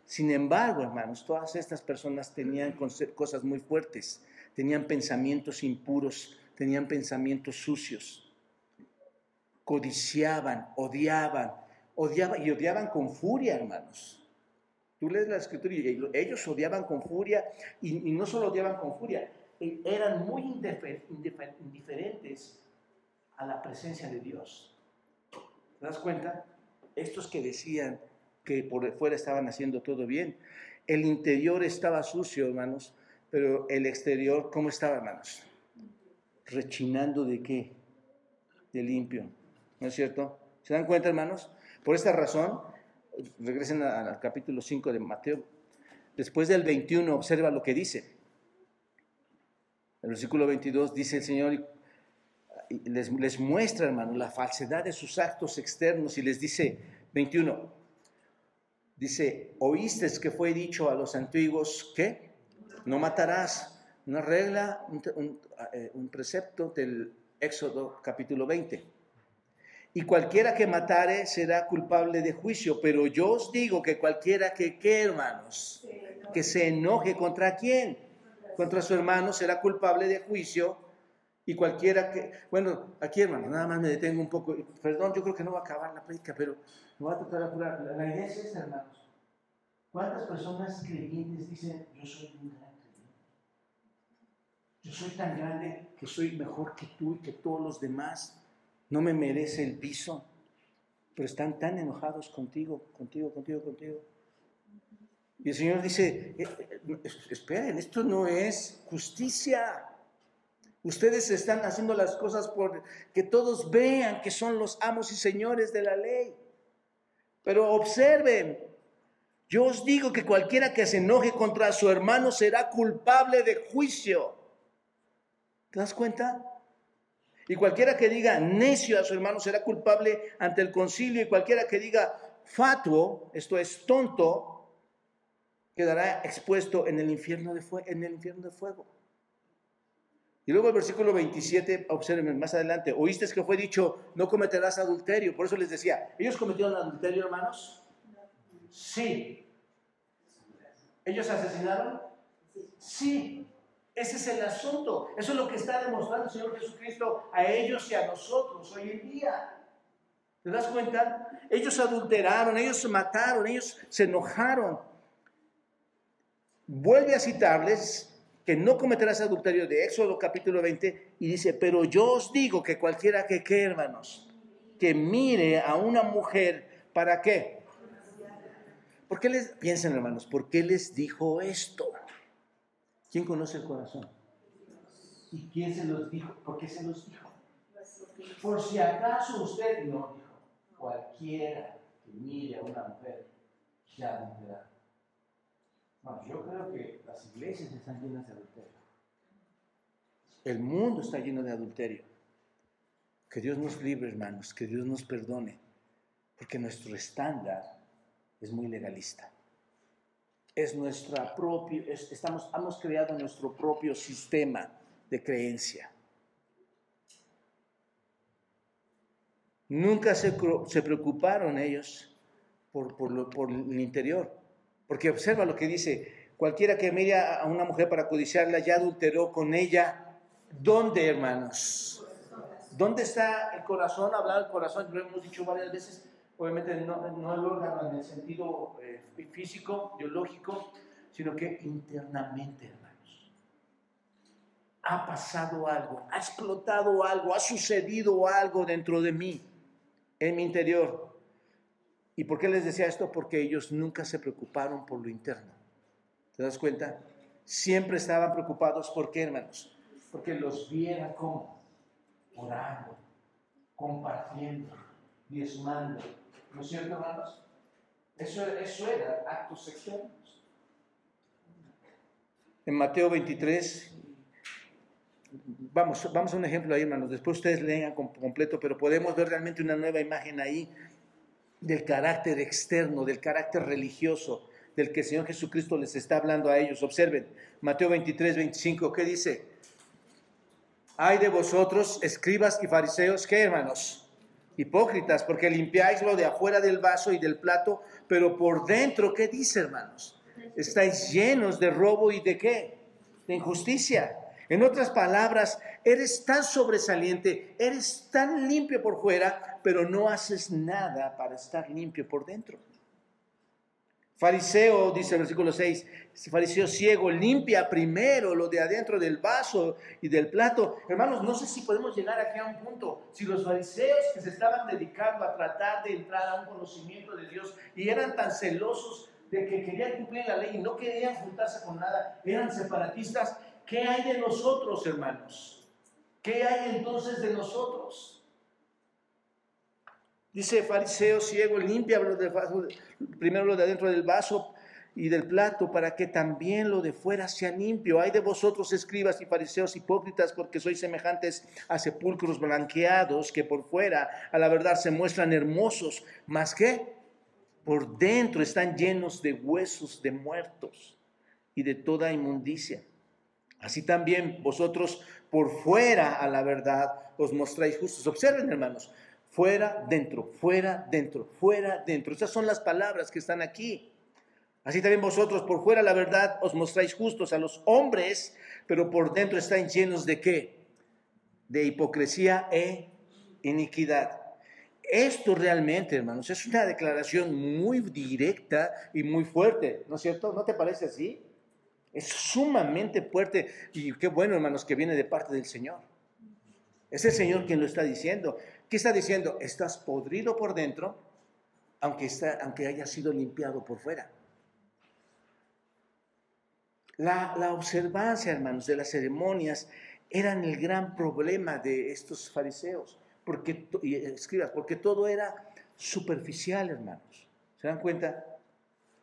Sin embargo, hermanos, todas estas personas tenían cosas muy fuertes, tenían pensamientos impuros, tenían pensamientos sucios, codiciaban, odiaban, odiaban y odiaban con furia, hermanos. Tú lees la escritura y ellos odiaban con furia y, no solo odiaban con furia, e, eran muy indiferentes a la presencia de Dios. ¿Te das cuenta? Estos que decían que por fuera estaban haciendo todo bien, el interior estaba sucio, hermanos, pero el exterior, ¿cómo estaba, hermanos? Rechinando de qué? De limpio. ¿No es cierto? ¿Se dan cuenta, hermanos? Por esta razón, regresen al capítulo 5 de Mateo. Después del 21, observa lo que dice. El versículo 22 dice el Señor, les, muestra, hermano, la falsedad de sus actos externos y les dice, 21, dice, oíste que fue dicho a los antiguos que no matarás. Una regla, un, eh, precepto del Éxodo capítulo 20. Y cualquiera que matare será culpable de juicio, pero yo os digo que cualquiera que, ¿qué hermanos? Que se enoje contra quién? Contra su hermano será culpable de juicio y cualquiera que, bueno, aquí hermano, nada más me detengo un poco. Perdón, yo creo que no va a acabar la predica, pero me va a tratar de apurar. La idea es esta, hermanos. ¿Cuántas personas creyentes dicen, yo soy un gran creyente? Yo soy tan grande que soy mejor que tú y que todos los demás. No me merece el piso. Pero están tan enojados contigo, contigo, contigo, contigo. Y el Señor dice, eh, eh, esperen, esto no es justicia. Ustedes están haciendo las cosas por que todos vean que son los amos y señores de la ley. Pero observen, yo os digo que cualquiera que se enoje contra su hermano será culpable de juicio. ¿Te das cuenta? Y cualquiera que diga necio a su hermano será culpable ante el concilio y cualquiera que diga fatuo, esto es tonto, quedará expuesto en el infierno de, en el infierno de fuego. Y luego el versículo 27, observen más adelante, oíste que fue dicho, no cometerás adulterio. Por eso les decía, ¿ellos cometieron adulterio, hermanos? Sí. ¿Ellos asesinaron? Sí. Ese es el asunto. Eso es lo que está demostrando el Señor Jesucristo a ellos y a nosotros hoy en día. ¿Te das cuenta? Ellos adulteraron, ellos mataron, ellos se enojaron. Vuelve a citarles que no cometerás adulterio de Éxodo capítulo 20 y dice, pero yo os digo que cualquiera que, hermanos, que mire a una mujer, ¿para qué? ¿Por qué les, piensen hermanos, ¿por qué les dijo esto? ¿Quién conoce el corazón? ¿Y quién se los dijo? ¿Por qué se los dijo? Por si acaso usted no dijo, cualquiera que mire a una mujer ya adulterado. No, yo creo que las iglesias están llenas de adulterio. El mundo está lleno de adulterio. Que Dios nos libre, hermanos, que Dios nos perdone, porque nuestro estándar es muy legalista. Es nuestra propia, estamos, hemos creado nuestro propio sistema de creencia. Nunca se, se preocuparon ellos por, por, lo, por el interior. Porque observa lo que dice, cualquiera que mire a una mujer para codiciarla ya adulteró con ella. ¿Dónde, hermanos? ¿Dónde está el corazón? Hablar del corazón, lo hemos dicho varias veces, obviamente no, no el órgano en el sentido eh, físico, biológico, sino que internamente, hermanos. Ha pasado algo, ha explotado algo, ha sucedido algo dentro de mí, en mi interior. ¿Y por qué les decía esto? Porque ellos nunca se preocuparon por lo interno. ¿Te das cuenta? Siempre estaban preocupados por qué, hermanos? Porque los viera como orando, compartiendo, diezmando. ¿No es cierto, hermanos? Eso, era actos externos. En Mateo 23, vamos, vamos a un ejemplo ahí, hermanos. Después ustedes lean completo, pero podemos ver realmente una nueva imagen ahí del carácter externo, del carácter religioso del que el Señor Jesucristo les está hablando a ellos. Observen, Mateo 23, 25, ¿qué dice? Hay de vosotros, escribas y fariseos, ¿qué hermanos? Hipócritas, porque limpiáis lo de afuera del vaso y del plato, pero por dentro, ¿qué dice hermanos? Estáis llenos de robo y de qué? De injusticia. En otras palabras, eres tan sobresaliente, eres tan limpio por fuera, pero no haces nada para estar limpio por dentro. Fariseo, dice el versículo 6, fariseo ciego, limpia primero lo de adentro del vaso y del plato. Hermanos, no sé si podemos llegar aquí a un punto. Si los fariseos que se estaban dedicando a tratar de entrar a un conocimiento de Dios y eran tan celosos de que querían cumplir la ley y no querían juntarse con nada, eran separatistas, ¿Qué hay de nosotros, hermanos? ¿Qué hay entonces de nosotros? Dice fariseo ciego, limpia lo de, primero lo de adentro del vaso y del plato para que también lo de fuera sea limpio. Hay de vosotros escribas y fariseos hipócritas porque sois semejantes a sepulcros blanqueados que por fuera a la verdad se muestran hermosos, más que por dentro están llenos de huesos de muertos y de toda inmundicia. Así también vosotros por fuera a la verdad os mostráis justos. Observen, hermanos, fuera, dentro, fuera, dentro, fuera, dentro. Esas son las palabras que están aquí. Así también vosotros por fuera la verdad os mostráis justos a los hombres, pero por dentro están llenos de qué? De hipocresía e iniquidad. Esto realmente, hermanos, es una declaración muy directa y muy fuerte, ¿no es cierto? ¿No te parece así? Es sumamente fuerte y qué bueno, hermanos, que viene de parte del Señor. Es el Señor quien lo está diciendo. ¿Qué está diciendo? Estás podrido por dentro, aunque, aunque haya sido limpiado por fuera. La, la observancia, hermanos, de las ceremonias eran el gran problema de estos fariseos porque, y escribas, porque todo era superficial, hermanos. ¿Se dan cuenta?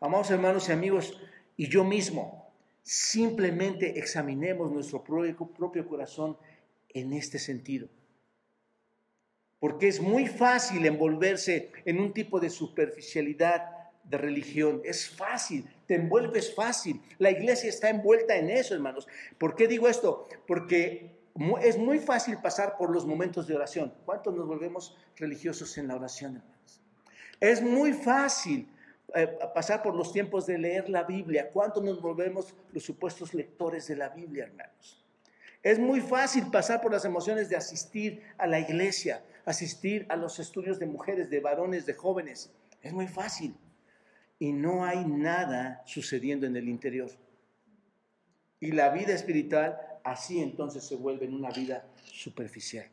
Amados hermanos y amigos, y yo mismo, simplemente examinemos nuestro propio, corazón en este sentido. Porque es muy fácil envolverse en un tipo de superficialidad de religión. Es fácil, te envuelves fácil. La iglesia está envuelta en eso, hermanos. ¿Por qué digo esto? Porque es muy fácil pasar por los momentos de oración. ¿Cuántos nos volvemos religiosos en la oración, hermanos? Es muy fácil eh, pasar por los tiempos de leer la Biblia. ¿Cuántos nos volvemos los supuestos lectores de la Biblia, hermanos? Es muy fácil pasar por las emociones de asistir a la iglesia, asistir a los estudios de mujeres, de varones, de jóvenes. Es muy fácil. Y no hay nada sucediendo en el interior. Y la vida espiritual así entonces se vuelve en una vida superficial.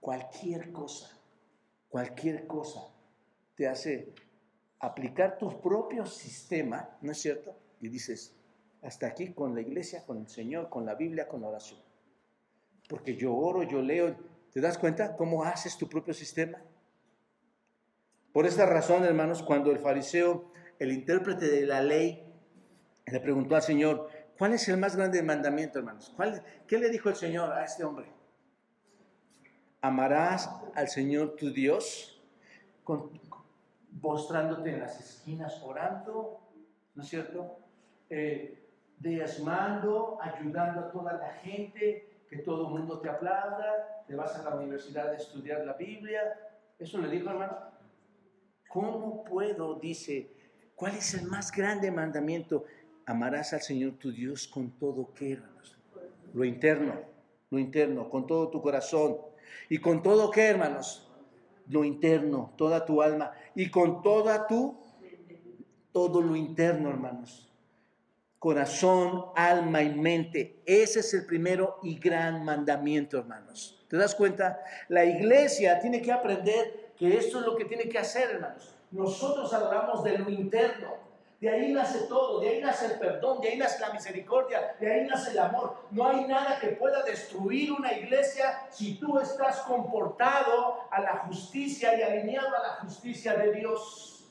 Cualquier cosa, cualquier cosa te hace aplicar tu propio sistema, ¿no es cierto? Y dices, hasta aquí con la iglesia, con el Señor, con la Biblia, con la oración. Porque yo oro, yo leo, ¿te das cuenta cómo haces tu propio sistema? Por esta razón, hermanos, cuando el fariseo, el intérprete de la ley, le preguntó al Señor, ¿Cuál es el más grande mandamiento, hermanos? ¿Qué le dijo el Señor a este hombre? Amarás al Señor tu Dios, con, postrándote en las esquinas orando, ¿no es cierto? Eh, diezmando, ayudando a toda la gente, que todo el mundo te aplauda, te vas a la universidad a estudiar la Biblia. ¿Eso le dijo, hermano? ¿Cómo puedo, dice, cuál es el más grande mandamiento? amarás al Señor tu Dios con todo que, hermanos. Lo interno, lo interno, con todo tu corazón. Y con todo que, hermanos, lo interno, toda tu alma. Y con toda tu, todo lo interno, hermanos. Corazón, alma y mente. Ese es el primero y gran mandamiento, hermanos. ¿Te das cuenta? La iglesia tiene que aprender que esto es lo que tiene que hacer, hermanos. Nosotros hablamos de lo interno de ahí nace todo, de ahí nace el perdón, de ahí nace la misericordia, de ahí nace el amor. No hay nada que pueda destruir una iglesia si tú estás comportado a la justicia y alineado a la justicia de Dios.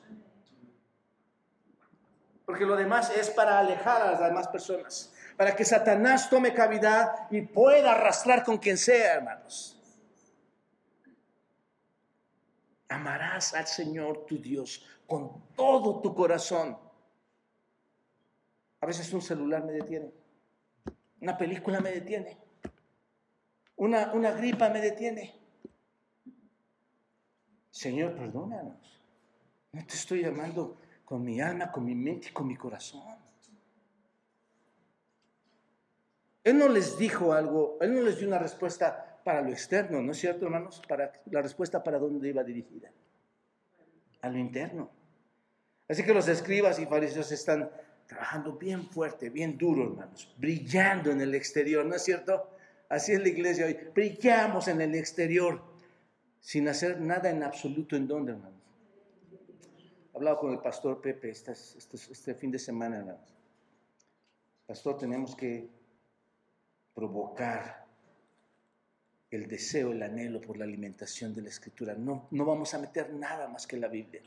Porque lo demás es para alejar a las demás personas, para que Satanás tome cavidad y pueda arrastrar con quien sea, hermanos. Amarás al Señor tu Dios con todo tu corazón veces un celular me detiene, una película me detiene, una, una gripa me detiene. Señor, perdónanos. No te estoy llamando con mi alma, con mi mente y con mi corazón. Él no les dijo algo, Él no les dio una respuesta para lo externo, ¿no es cierto, hermanos? Para la respuesta para dónde iba dirigida. A lo interno. Así que los escribas y fariseos están trabajando bien fuerte, bien duro, hermanos, brillando en el exterior, ¿no es cierto? Así es la iglesia hoy, brillamos en el exterior, sin hacer nada en absoluto en dónde, hermanos. He hablado con el pastor Pepe este fin de semana, hermanos. Pastor, tenemos que provocar el deseo, el anhelo por la alimentación de la escritura. No, no vamos a meter nada más que la Biblia.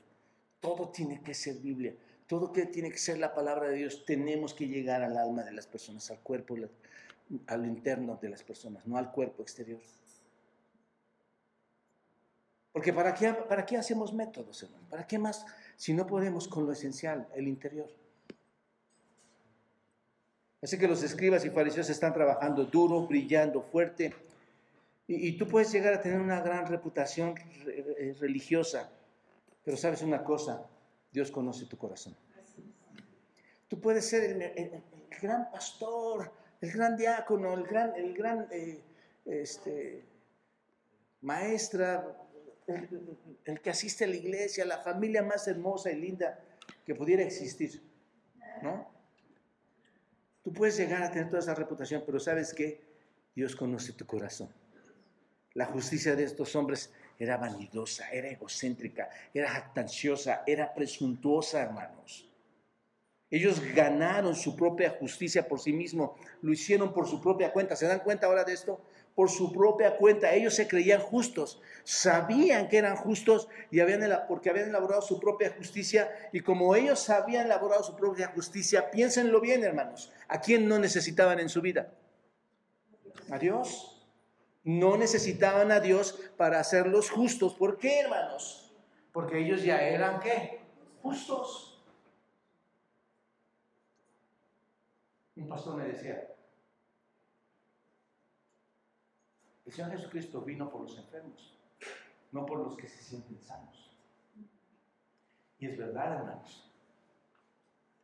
Todo tiene que ser Biblia. Todo que tiene que ser la palabra de Dios, tenemos que llegar al alma de las personas, al cuerpo, al interno de las personas, no al cuerpo exterior. Porque ¿para qué, para qué hacemos métodos, hermano? ¿Para qué más si no podemos con lo esencial, el interior? Así que los escribas y fariseos están trabajando duro, brillando fuerte. Y, y, tú puedes llegar a tener una gran reputación eh, religiosa. Pero sabes una cosa, Dios conoce tu corazón. Tú puedes ser el, gran pastor, el gran diácono, el gran, el gran eh, este, maestra, el, que asiste a la iglesia, la familia más hermosa y linda que pudiera existir, ¿no? Tú puedes llegar a tener toda esa reputación, pero ¿sabes qué? Dios conoce tu corazón. La justicia de estos hombres era vanidosa, era egocéntrica, era jactanciosa, era presuntuosa, hermanos. Ellos ganaron su propia justicia por sí mismos, lo hicieron por su propia cuenta. ¿Se dan cuenta ahora de esto? Por su propia cuenta. Ellos se creían justos, sabían que eran justos y habían, porque habían elaborado su propia justicia. Y como ellos habían elaborado su propia justicia, piénsenlo bien, hermanos. ¿A quién no necesitaban en su vida? A Dios. No necesitaban a Dios para hacerlos justos. ¿Por qué, hermanos? Porque ellos ya eran qué? Justos. Un pastor me decía, el Señor Jesucristo vino por los enfermos, no por los que se sienten sanos. Y es verdad, hermanos.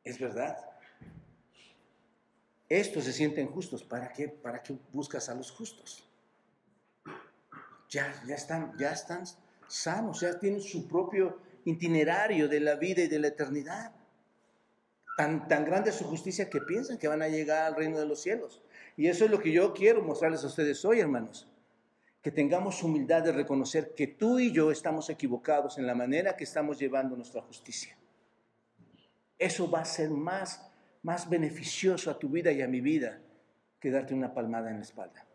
Es verdad. Estos se sienten justos. ¿Para qué? ¿Para qué buscas a los justos? Ya, ya, están, ya están sanos, ya tienen su propio itinerario de la vida y de la eternidad. Tan, tan grande es su justicia que piensan que van a llegar al reino de los cielos. Y eso es lo que yo quiero mostrarles a ustedes hoy, hermanos. Que tengamos humildad de reconocer que tú y yo estamos equivocados en la manera que estamos llevando nuestra justicia. Eso va a ser más, más beneficioso a tu vida y a mi vida que darte una palmada en la espalda.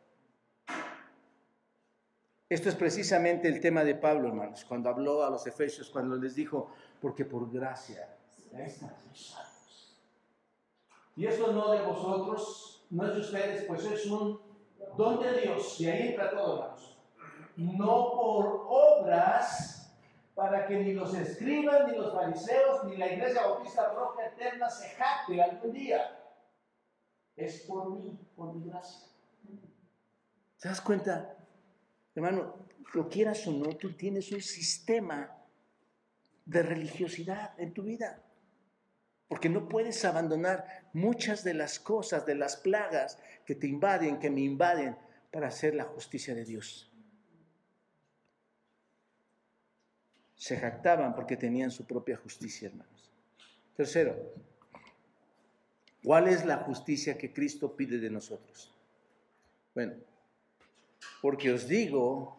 Esto es precisamente el tema de Pablo, hermanos, cuando habló a los efesios, cuando les dijo, porque por gracia. Y eso no de vosotros, no es de ustedes, pues es un don de Dios. Y ahí entra todo, hermanos. No por obras, para que ni los escribas, ni los fariseos, ni la iglesia bautista roja eterna se jacte algún día. Es por mí, por mi gracia. ¿Te das cuenta? Hermano, lo quieras o no, tú tienes un sistema de religiosidad en tu vida. Porque no puedes abandonar muchas de las cosas, de las plagas que te invaden, que me invaden, para hacer la justicia de Dios. Se jactaban porque tenían su propia justicia, hermanos. Tercero, ¿cuál es la justicia que Cristo pide de nosotros? Bueno, porque os digo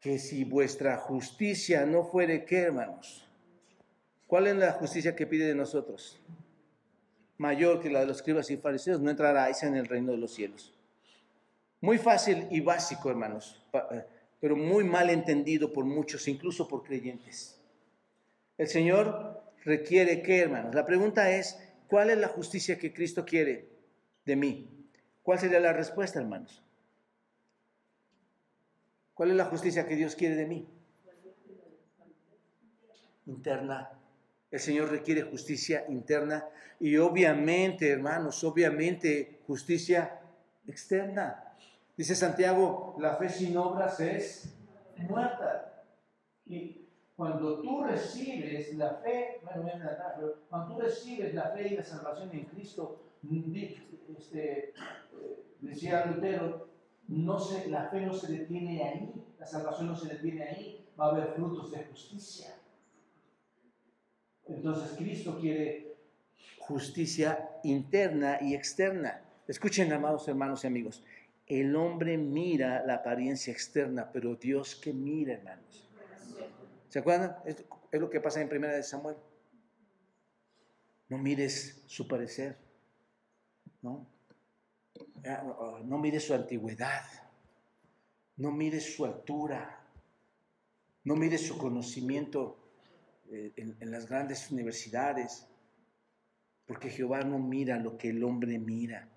que si vuestra justicia no fuere qué, hermanos, ¿cuál es la justicia que pide de nosotros? Mayor que la de los escribas y fariseos, no entraráis en el reino de los cielos. Muy fácil y básico, hermanos, eh, pero muy mal entendido por muchos, incluso por creyentes. El Señor requiere qué, hermanos. La pregunta es, ¿cuál es la justicia que Cristo quiere de mí? ¿Cuál sería la respuesta, hermanos? ¿Cuál es la justicia que Dios quiere de mí? Interna. El Señor requiere justicia interna y obviamente, hermanos, obviamente justicia externa. Dice Santiago, la fe sin obras es muerta. Y cuando tú recibes la fe, bueno, cuando tú recibes la fe y la salvación en Cristo, este, eh, decía Lutero, no se, la fe no se detiene ahí, la salvación no se detiene ahí, va a haber frutos de justicia. Entonces Cristo quiere justicia interna y externa. Escuchen, amados hermanos y amigos, el hombre mira la apariencia externa, pero Dios que mira, hermanos. ¿Se acuerdan? Es, es lo que pasa en primera de Samuel. No mires su parecer, ¿no? Ah, no mire su antigüedad, no mire su altura, no mire su conocimiento eh, en, en las grandes universidades, porque Jehová no mira lo que el hombre mira,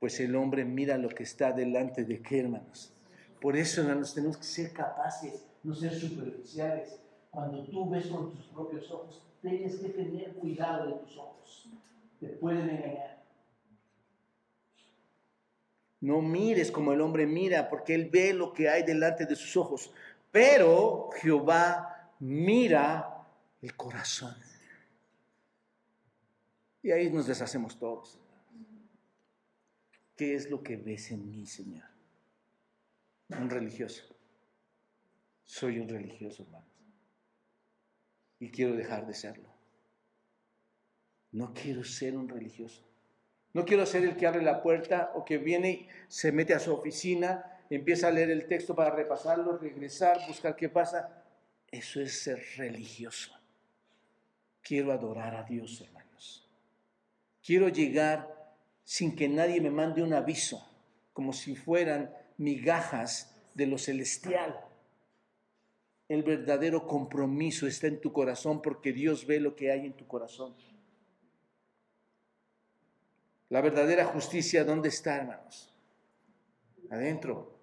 pues el hombre mira lo que está delante de qué, hermanos. Por eso, hermanos, tenemos que ser capaces, no ser superficiales. Cuando tú ves con tus propios ojos, tienes que tener cuidado de tus ojos. Te pueden engañar. No mires como el hombre mira, porque él ve lo que hay delante de sus ojos. Pero Jehová mira el corazón. Y ahí nos deshacemos todos. ¿Qué es lo que ves en mí, Señor? Un religioso. Soy un religioso, hermanos. Y quiero dejar de serlo. No quiero ser un religioso. No quiero ser el que abre la puerta o que viene, se mete a su oficina, empieza a leer el texto para repasarlo, regresar, buscar qué pasa. Eso es ser religioso. Quiero adorar a Dios, hermanos. Quiero llegar sin que nadie me mande un aviso, como si fueran migajas de lo celestial. El verdadero compromiso está en tu corazón porque Dios ve lo que hay en tu corazón. La verdadera justicia, ¿dónde está, hermanos? Adentro.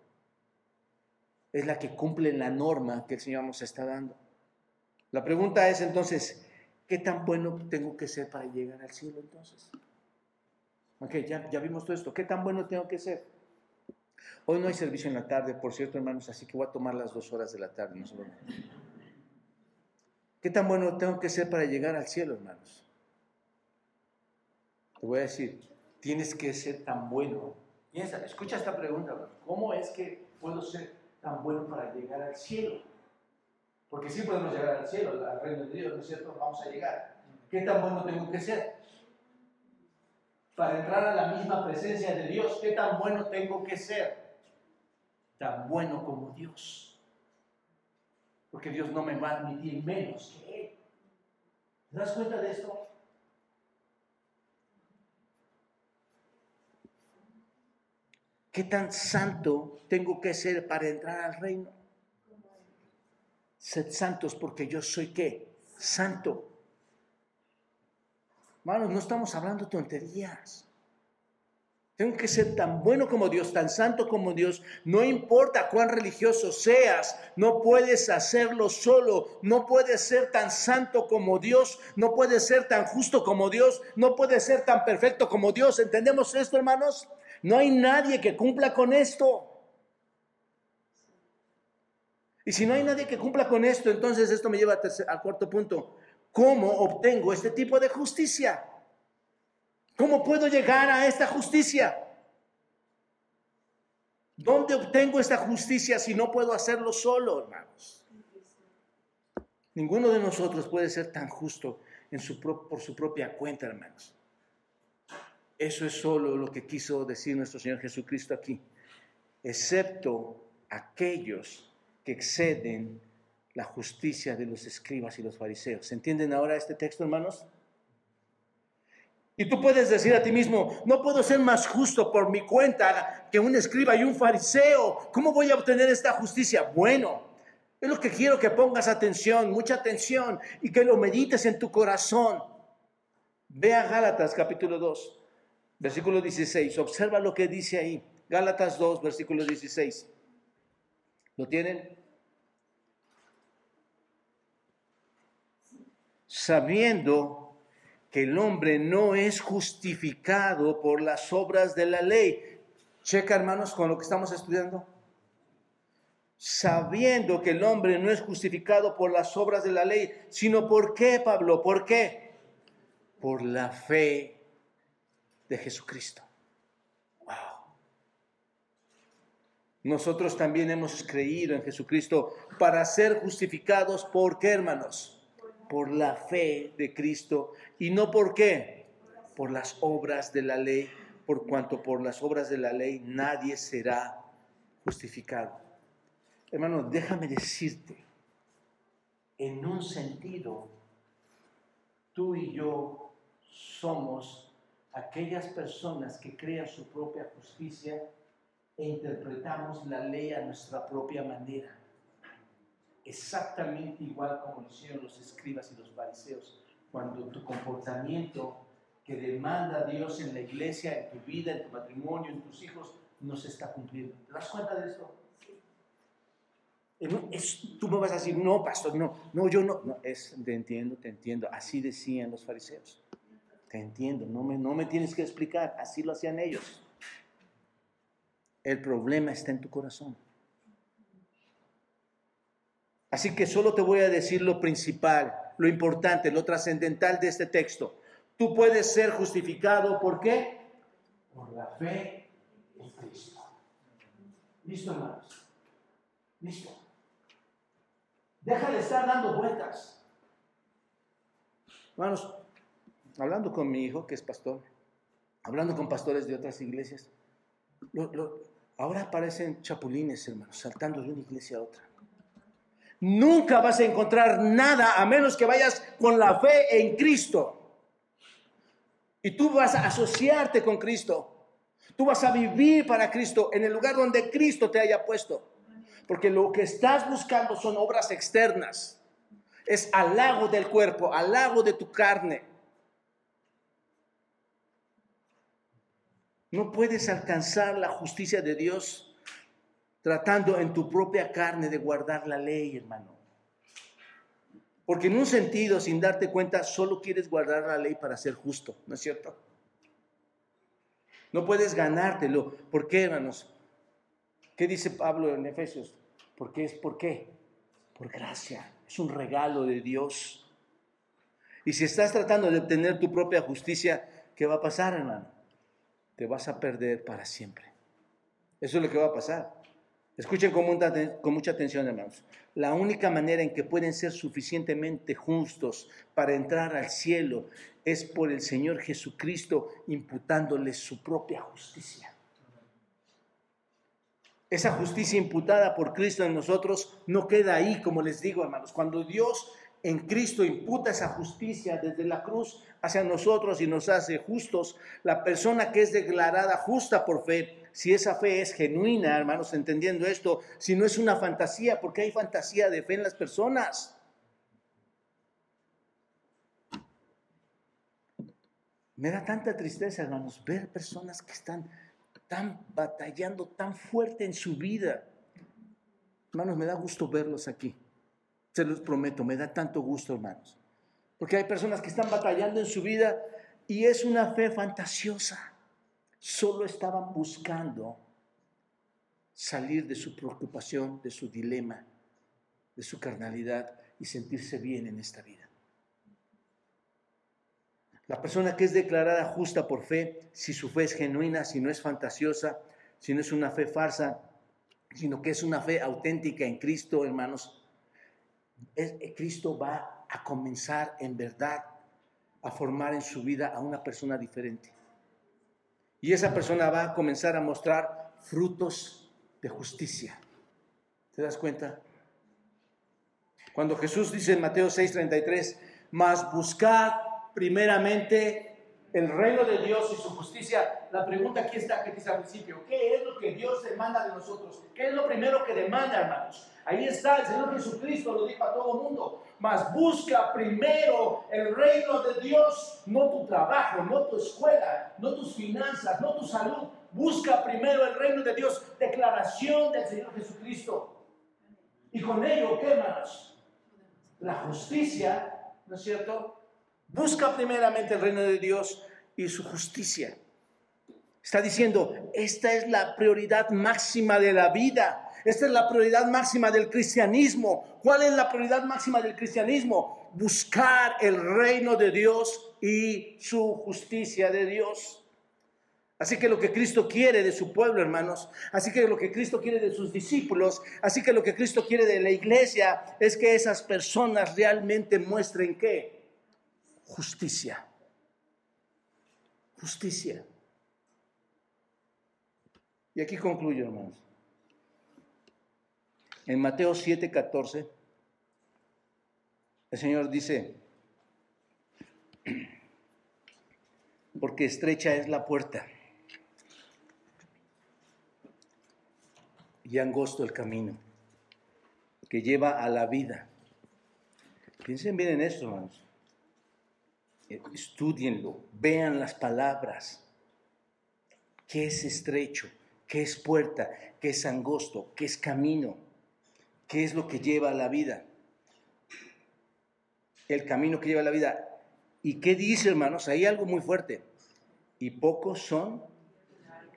Es la que cumple la norma que el Señor nos está dando. La pregunta es entonces, ¿qué tan bueno tengo que ser para llegar al cielo entonces? Ok, ya, vimos todo esto. ¿Qué tan bueno tengo que ser? Hoy no hay servicio en la tarde, por cierto, hermanos, así que voy a tomar las dos horas de la tarde. No ¿Qué tan bueno tengo que ser para llegar al cielo, hermanos? Te voy a decir, tienes que ser tan bueno. Piensa, escucha esta pregunta, ¿cómo es que puedo ser tan bueno para llegar al cielo? Porque sí podemos llegar al cielo, al reino de Dios, ¿no es cierto? Vamos a llegar. ¿Qué tan bueno tengo que ser? Para entrar a la misma presencia de Dios, ¿qué tan bueno tengo que ser? Tan bueno como Dios. Porque Dios no me va a admitir menos que Él. ¿Te das cuenta de esto? ¿Qué tan santo tengo que ser para entrar al reino? Sed santos porque yo soy qué? Santo. Hermanos, no estamos hablando tonterías. Tengo que ser tan bueno como Dios, tan santo como Dios. No importa cuán religioso seas, no puedes hacerlo solo. No puedes ser tan santo como Dios, no puedes ser tan justo como Dios, no puedes ser tan perfecto como Dios. ¿Entendemos esto, hermanos? No hay nadie que cumpla con esto. Y si no hay nadie que cumpla con esto, entonces esto me lleva al cuarto punto. ¿Cómo obtengo este tipo de justicia? ¿Cómo puedo llegar a esta justicia? ¿Dónde obtengo esta justicia si no puedo hacerlo solo, hermanos? Ninguno de nosotros puede ser tan justo por su propia cuenta, hermanos. Eso es solo lo que quiso decir nuestro Señor Jesucristo aquí, excepto aquellos que exceden la justicia de los escribas y los fariseos. ¿Se entienden ahora este texto, hermanos? Y tú puedes decir a ti mismo, no puedo ser más justo por mi cuenta que un escriba y un fariseo. ¿Cómo voy a obtener esta justicia? Bueno, es lo que quiero que pongas atención, mucha atención, y que lo medites en tu corazón. Ve a Gálatas capítulo 2. Versículo 16. Observa lo que dice ahí. Gálatas 2, versículo 16. ¿Lo tienen? Sabiendo que el hombre no es justificado por las obras de la ley. Checa, hermanos, con lo que estamos estudiando. Sabiendo que el hombre no es justificado por las obras de la ley, sino por qué, Pablo, ¿por qué? Por la fe de Jesucristo. Wow. Nosotros también hemos creído en Jesucristo para ser justificados por qué, hermanos? Por la fe de Cristo y no por qué? Por las obras de la ley, por cuanto por las obras de la ley nadie será justificado. Hermano, déjame decirte, en un sentido, tú y yo somos aquellas personas que crean su propia justicia e interpretamos la ley a nuestra propia manera. Exactamente igual como lo hicieron los escribas y los fariseos. Cuando tu comportamiento que demanda Dios en la iglesia, en tu vida, en tu matrimonio, en tus hijos, no se está cumpliendo. ¿Te das cuenta de esto? tú me vas a decir, no, pastor, no, no, yo no. no es, te entiendo, te entiendo. Así decían los fariseos. Te entiendo, no me, no me tienes que explicar, así lo hacían ellos. El problema está en tu corazón. Así que solo te voy a decir lo principal, lo importante, lo trascendental de este texto. Tú puedes ser justificado, ¿por qué? Por la fe en Cristo. ¿Listo, hermanos? ¿Listo? Deja de estar dando vueltas. Hermanos, hablando con mi hijo, que es pastor, hablando con pastores de otras iglesias, ahora aparecen chapulines, hermanos, saltando de una iglesia a otra. Nunca vas a encontrar nada a menos que vayas con la fe en Cristo. Y tú vas a asociarte con Cristo. Tú vas a vivir para Cristo en el lugar donde Cristo te haya puesto. Porque lo que estás buscando son obras externas. Es halago del cuerpo, halago de tu carne. No puedes alcanzar la justicia de Dios tratando en tu propia carne de guardar la ley, hermano. Porque en un sentido, sin darte cuenta, solo quieres guardar la ley para ser justo, ¿no es cierto? No puedes ganártelo. ¿Por qué, hermanos? ¿Qué dice Pablo en Efesios? Porque es por qué? Por gracia. Es un regalo de Dios. Y si estás tratando de obtener tu propia justicia, ¿qué va a pasar, hermano? Te vas a perder para siempre. Eso es lo que va a pasar. Escuchen con mucha, atención, hermanos. La única manera en que pueden ser suficientemente justos para entrar al cielo es por el Señor Jesucristo imputándoles su propia justicia. Esa justicia imputada por Cristo en nosotros no queda ahí, como les digo, hermanos. Cuando Dios en Cristo imputa esa justicia desde la cruz hacia nosotros y nos hace justos, la persona que es declarada justa por fe si esa fe es genuina, hermanos, entendiendo esto, si no es una fantasía, porque hay fantasía de fe en las personas. Me da tanta tristeza, hermanos, ver personas que están tan batallando tan fuerte en su vida. Hermanos, me da gusto verlos aquí. Se los prometo, me da tanto gusto, hermanos. Porque hay personas que están batallando en su vida y es una fe fantasiosa solo estaban buscando salir de su preocupación, de su dilema, de su carnalidad y sentirse bien en esta vida. La persona que es declarada justa por fe, si su fe es genuina, si no es fantasiosa, si no es una fe farsa, sino que es una fe auténtica en Cristo, hermanos, Cristo va a comenzar en verdad a formar en su vida a una persona diferente. Y esa persona va a comenzar a mostrar frutos de justicia. ¿Te das cuenta? Cuando Jesús dice en Mateo 6:33, mas buscad primeramente el reino de Dios y su justicia, la pregunta aquí está que dice al principio, ¿qué es lo que Dios demanda de nosotros? ¿Qué es lo primero que demanda, hermanos? Ahí está, el Señor Jesucristo lo dijo a todo el mundo, mas busca primero el reino de Dios, no tu trabajo, no tu escuela, no tus finanzas, no tu salud. Busca primero el reino de Dios, declaración del Señor Jesucristo. Y con ello, ¿qué más? La justicia, ¿no es cierto? Busca primeramente el reino de Dios y su justicia. Está diciendo, esta es la prioridad máxima de la vida. Esta es la prioridad máxima del cristianismo. ¿Cuál es la prioridad máxima del cristianismo? Buscar el reino de Dios y su justicia de Dios. Así que lo que Cristo quiere de su pueblo, hermanos, así que lo que Cristo quiere de sus discípulos, así que lo que Cristo quiere de la iglesia es que esas personas realmente muestren qué? Justicia. Justicia. Y aquí concluyo, hermanos. En Mateo 7:14, el Señor dice, porque estrecha es la puerta y angosto el camino que lleva a la vida. Piensen bien en esto, hermanos. Estudienlo, vean las palabras. ¿Qué es estrecho? ¿Qué es puerta? ¿Qué es angosto? ¿Qué es camino? ¿Qué es lo que lleva a la vida? El camino que lleva a la vida. ¿Y qué dice, hermanos? Hay algo muy fuerte. Y pocos son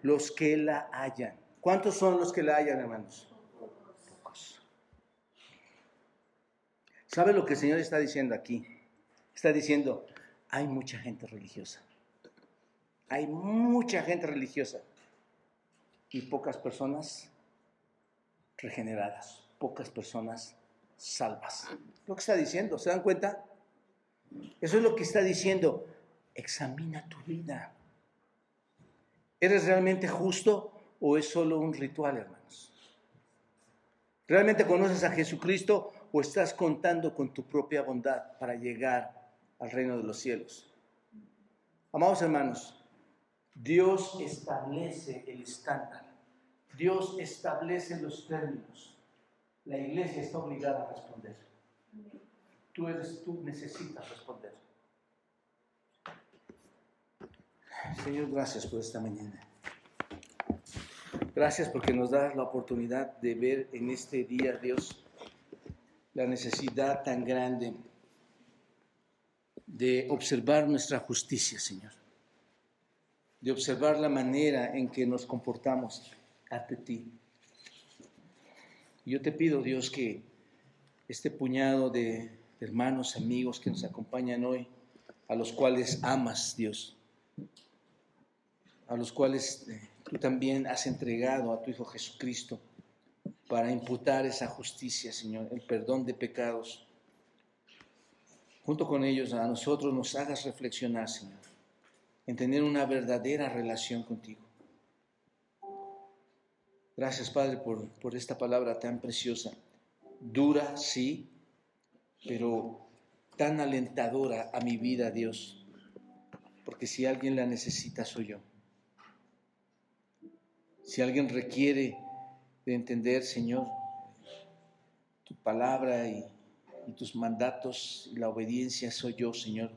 los que la hallan. ¿Cuántos son los que la hallan, hermanos? Pocos. ¿Sabe lo que el Señor está diciendo aquí? Está diciendo, hay mucha gente religiosa. Hay mucha gente religiosa y pocas personas regeneradas pocas personas salvas. Lo que está diciendo, ¿se dan cuenta? Eso es lo que está diciendo. Examina tu vida. ¿Eres realmente justo o es solo un ritual, hermanos? ¿Realmente conoces a Jesucristo o estás contando con tu propia bondad para llegar al reino de los cielos? Amados hermanos, Dios establece el estándar. Dios establece los términos. La iglesia está obligada a responder. Tú eres, tú necesitas responder. Señor, gracias por esta mañana. Gracias porque nos das la oportunidad de ver en este día, Dios, la necesidad tan grande de observar nuestra justicia, Señor. De observar la manera en que nos comportamos ante ti. Yo te pido, Dios, que este puñado de hermanos, amigos que nos acompañan hoy, a los cuales amas, Dios, a los cuales eh, tú también has entregado a tu Hijo Jesucristo para imputar esa justicia, Señor, el perdón de pecados. Junto con ellos a nosotros nos hagas reflexionar, Señor, en tener una verdadera relación contigo. Gracias, Padre, por, por esta palabra tan preciosa. Dura, sí, pero tan alentadora a mi vida, Dios, porque si alguien la necesita soy yo. Si alguien requiere de entender, Señor, tu palabra y, tus mandatos y la obediencia, soy yo, Señor.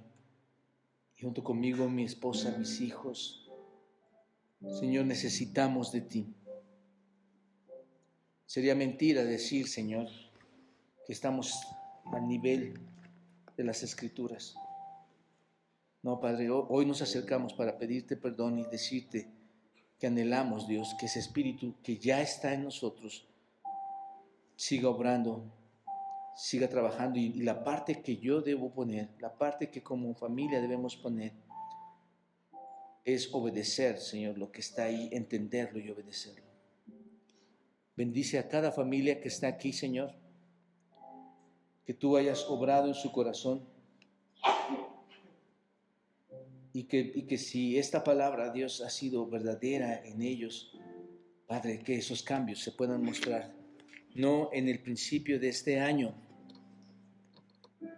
Y junto conmigo mi esposa, mis hijos. Señor, necesitamos de ti. Sería mentira decir, Señor, que estamos al nivel de las escrituras. No, Padre, hoy nos acercamos para pedirte perdón y decirte que anhelamos, Dios, que ese espíritu que ya está en nosotros siga obrando, siga trabajando y, la parte que yo debo poner, la parte que como familia debemos poner, es obedecer, Señor, lo que está ahí, entenderlo y obedecerlo. Bendice a cada familia que está aquí, Señor, que tú hayas obrado en su corazón. Y que, que si esta palabra, Dios, ha sido verdadera en ellos, Padre, que esos cambios se puedan mostrar, no en el principio de este año,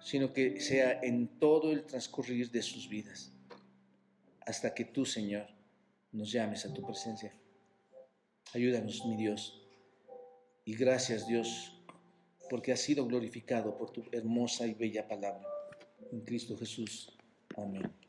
sino que sea en todo el transcurrir de sus vidas, hasta que tú, Señor, nos llames a tu presencia. Ayúdanos, mi Dios. Y gracias, Dios, porque has sido glorificado por tu hermosa y bella palabra. En Cristo Jesús. Amén.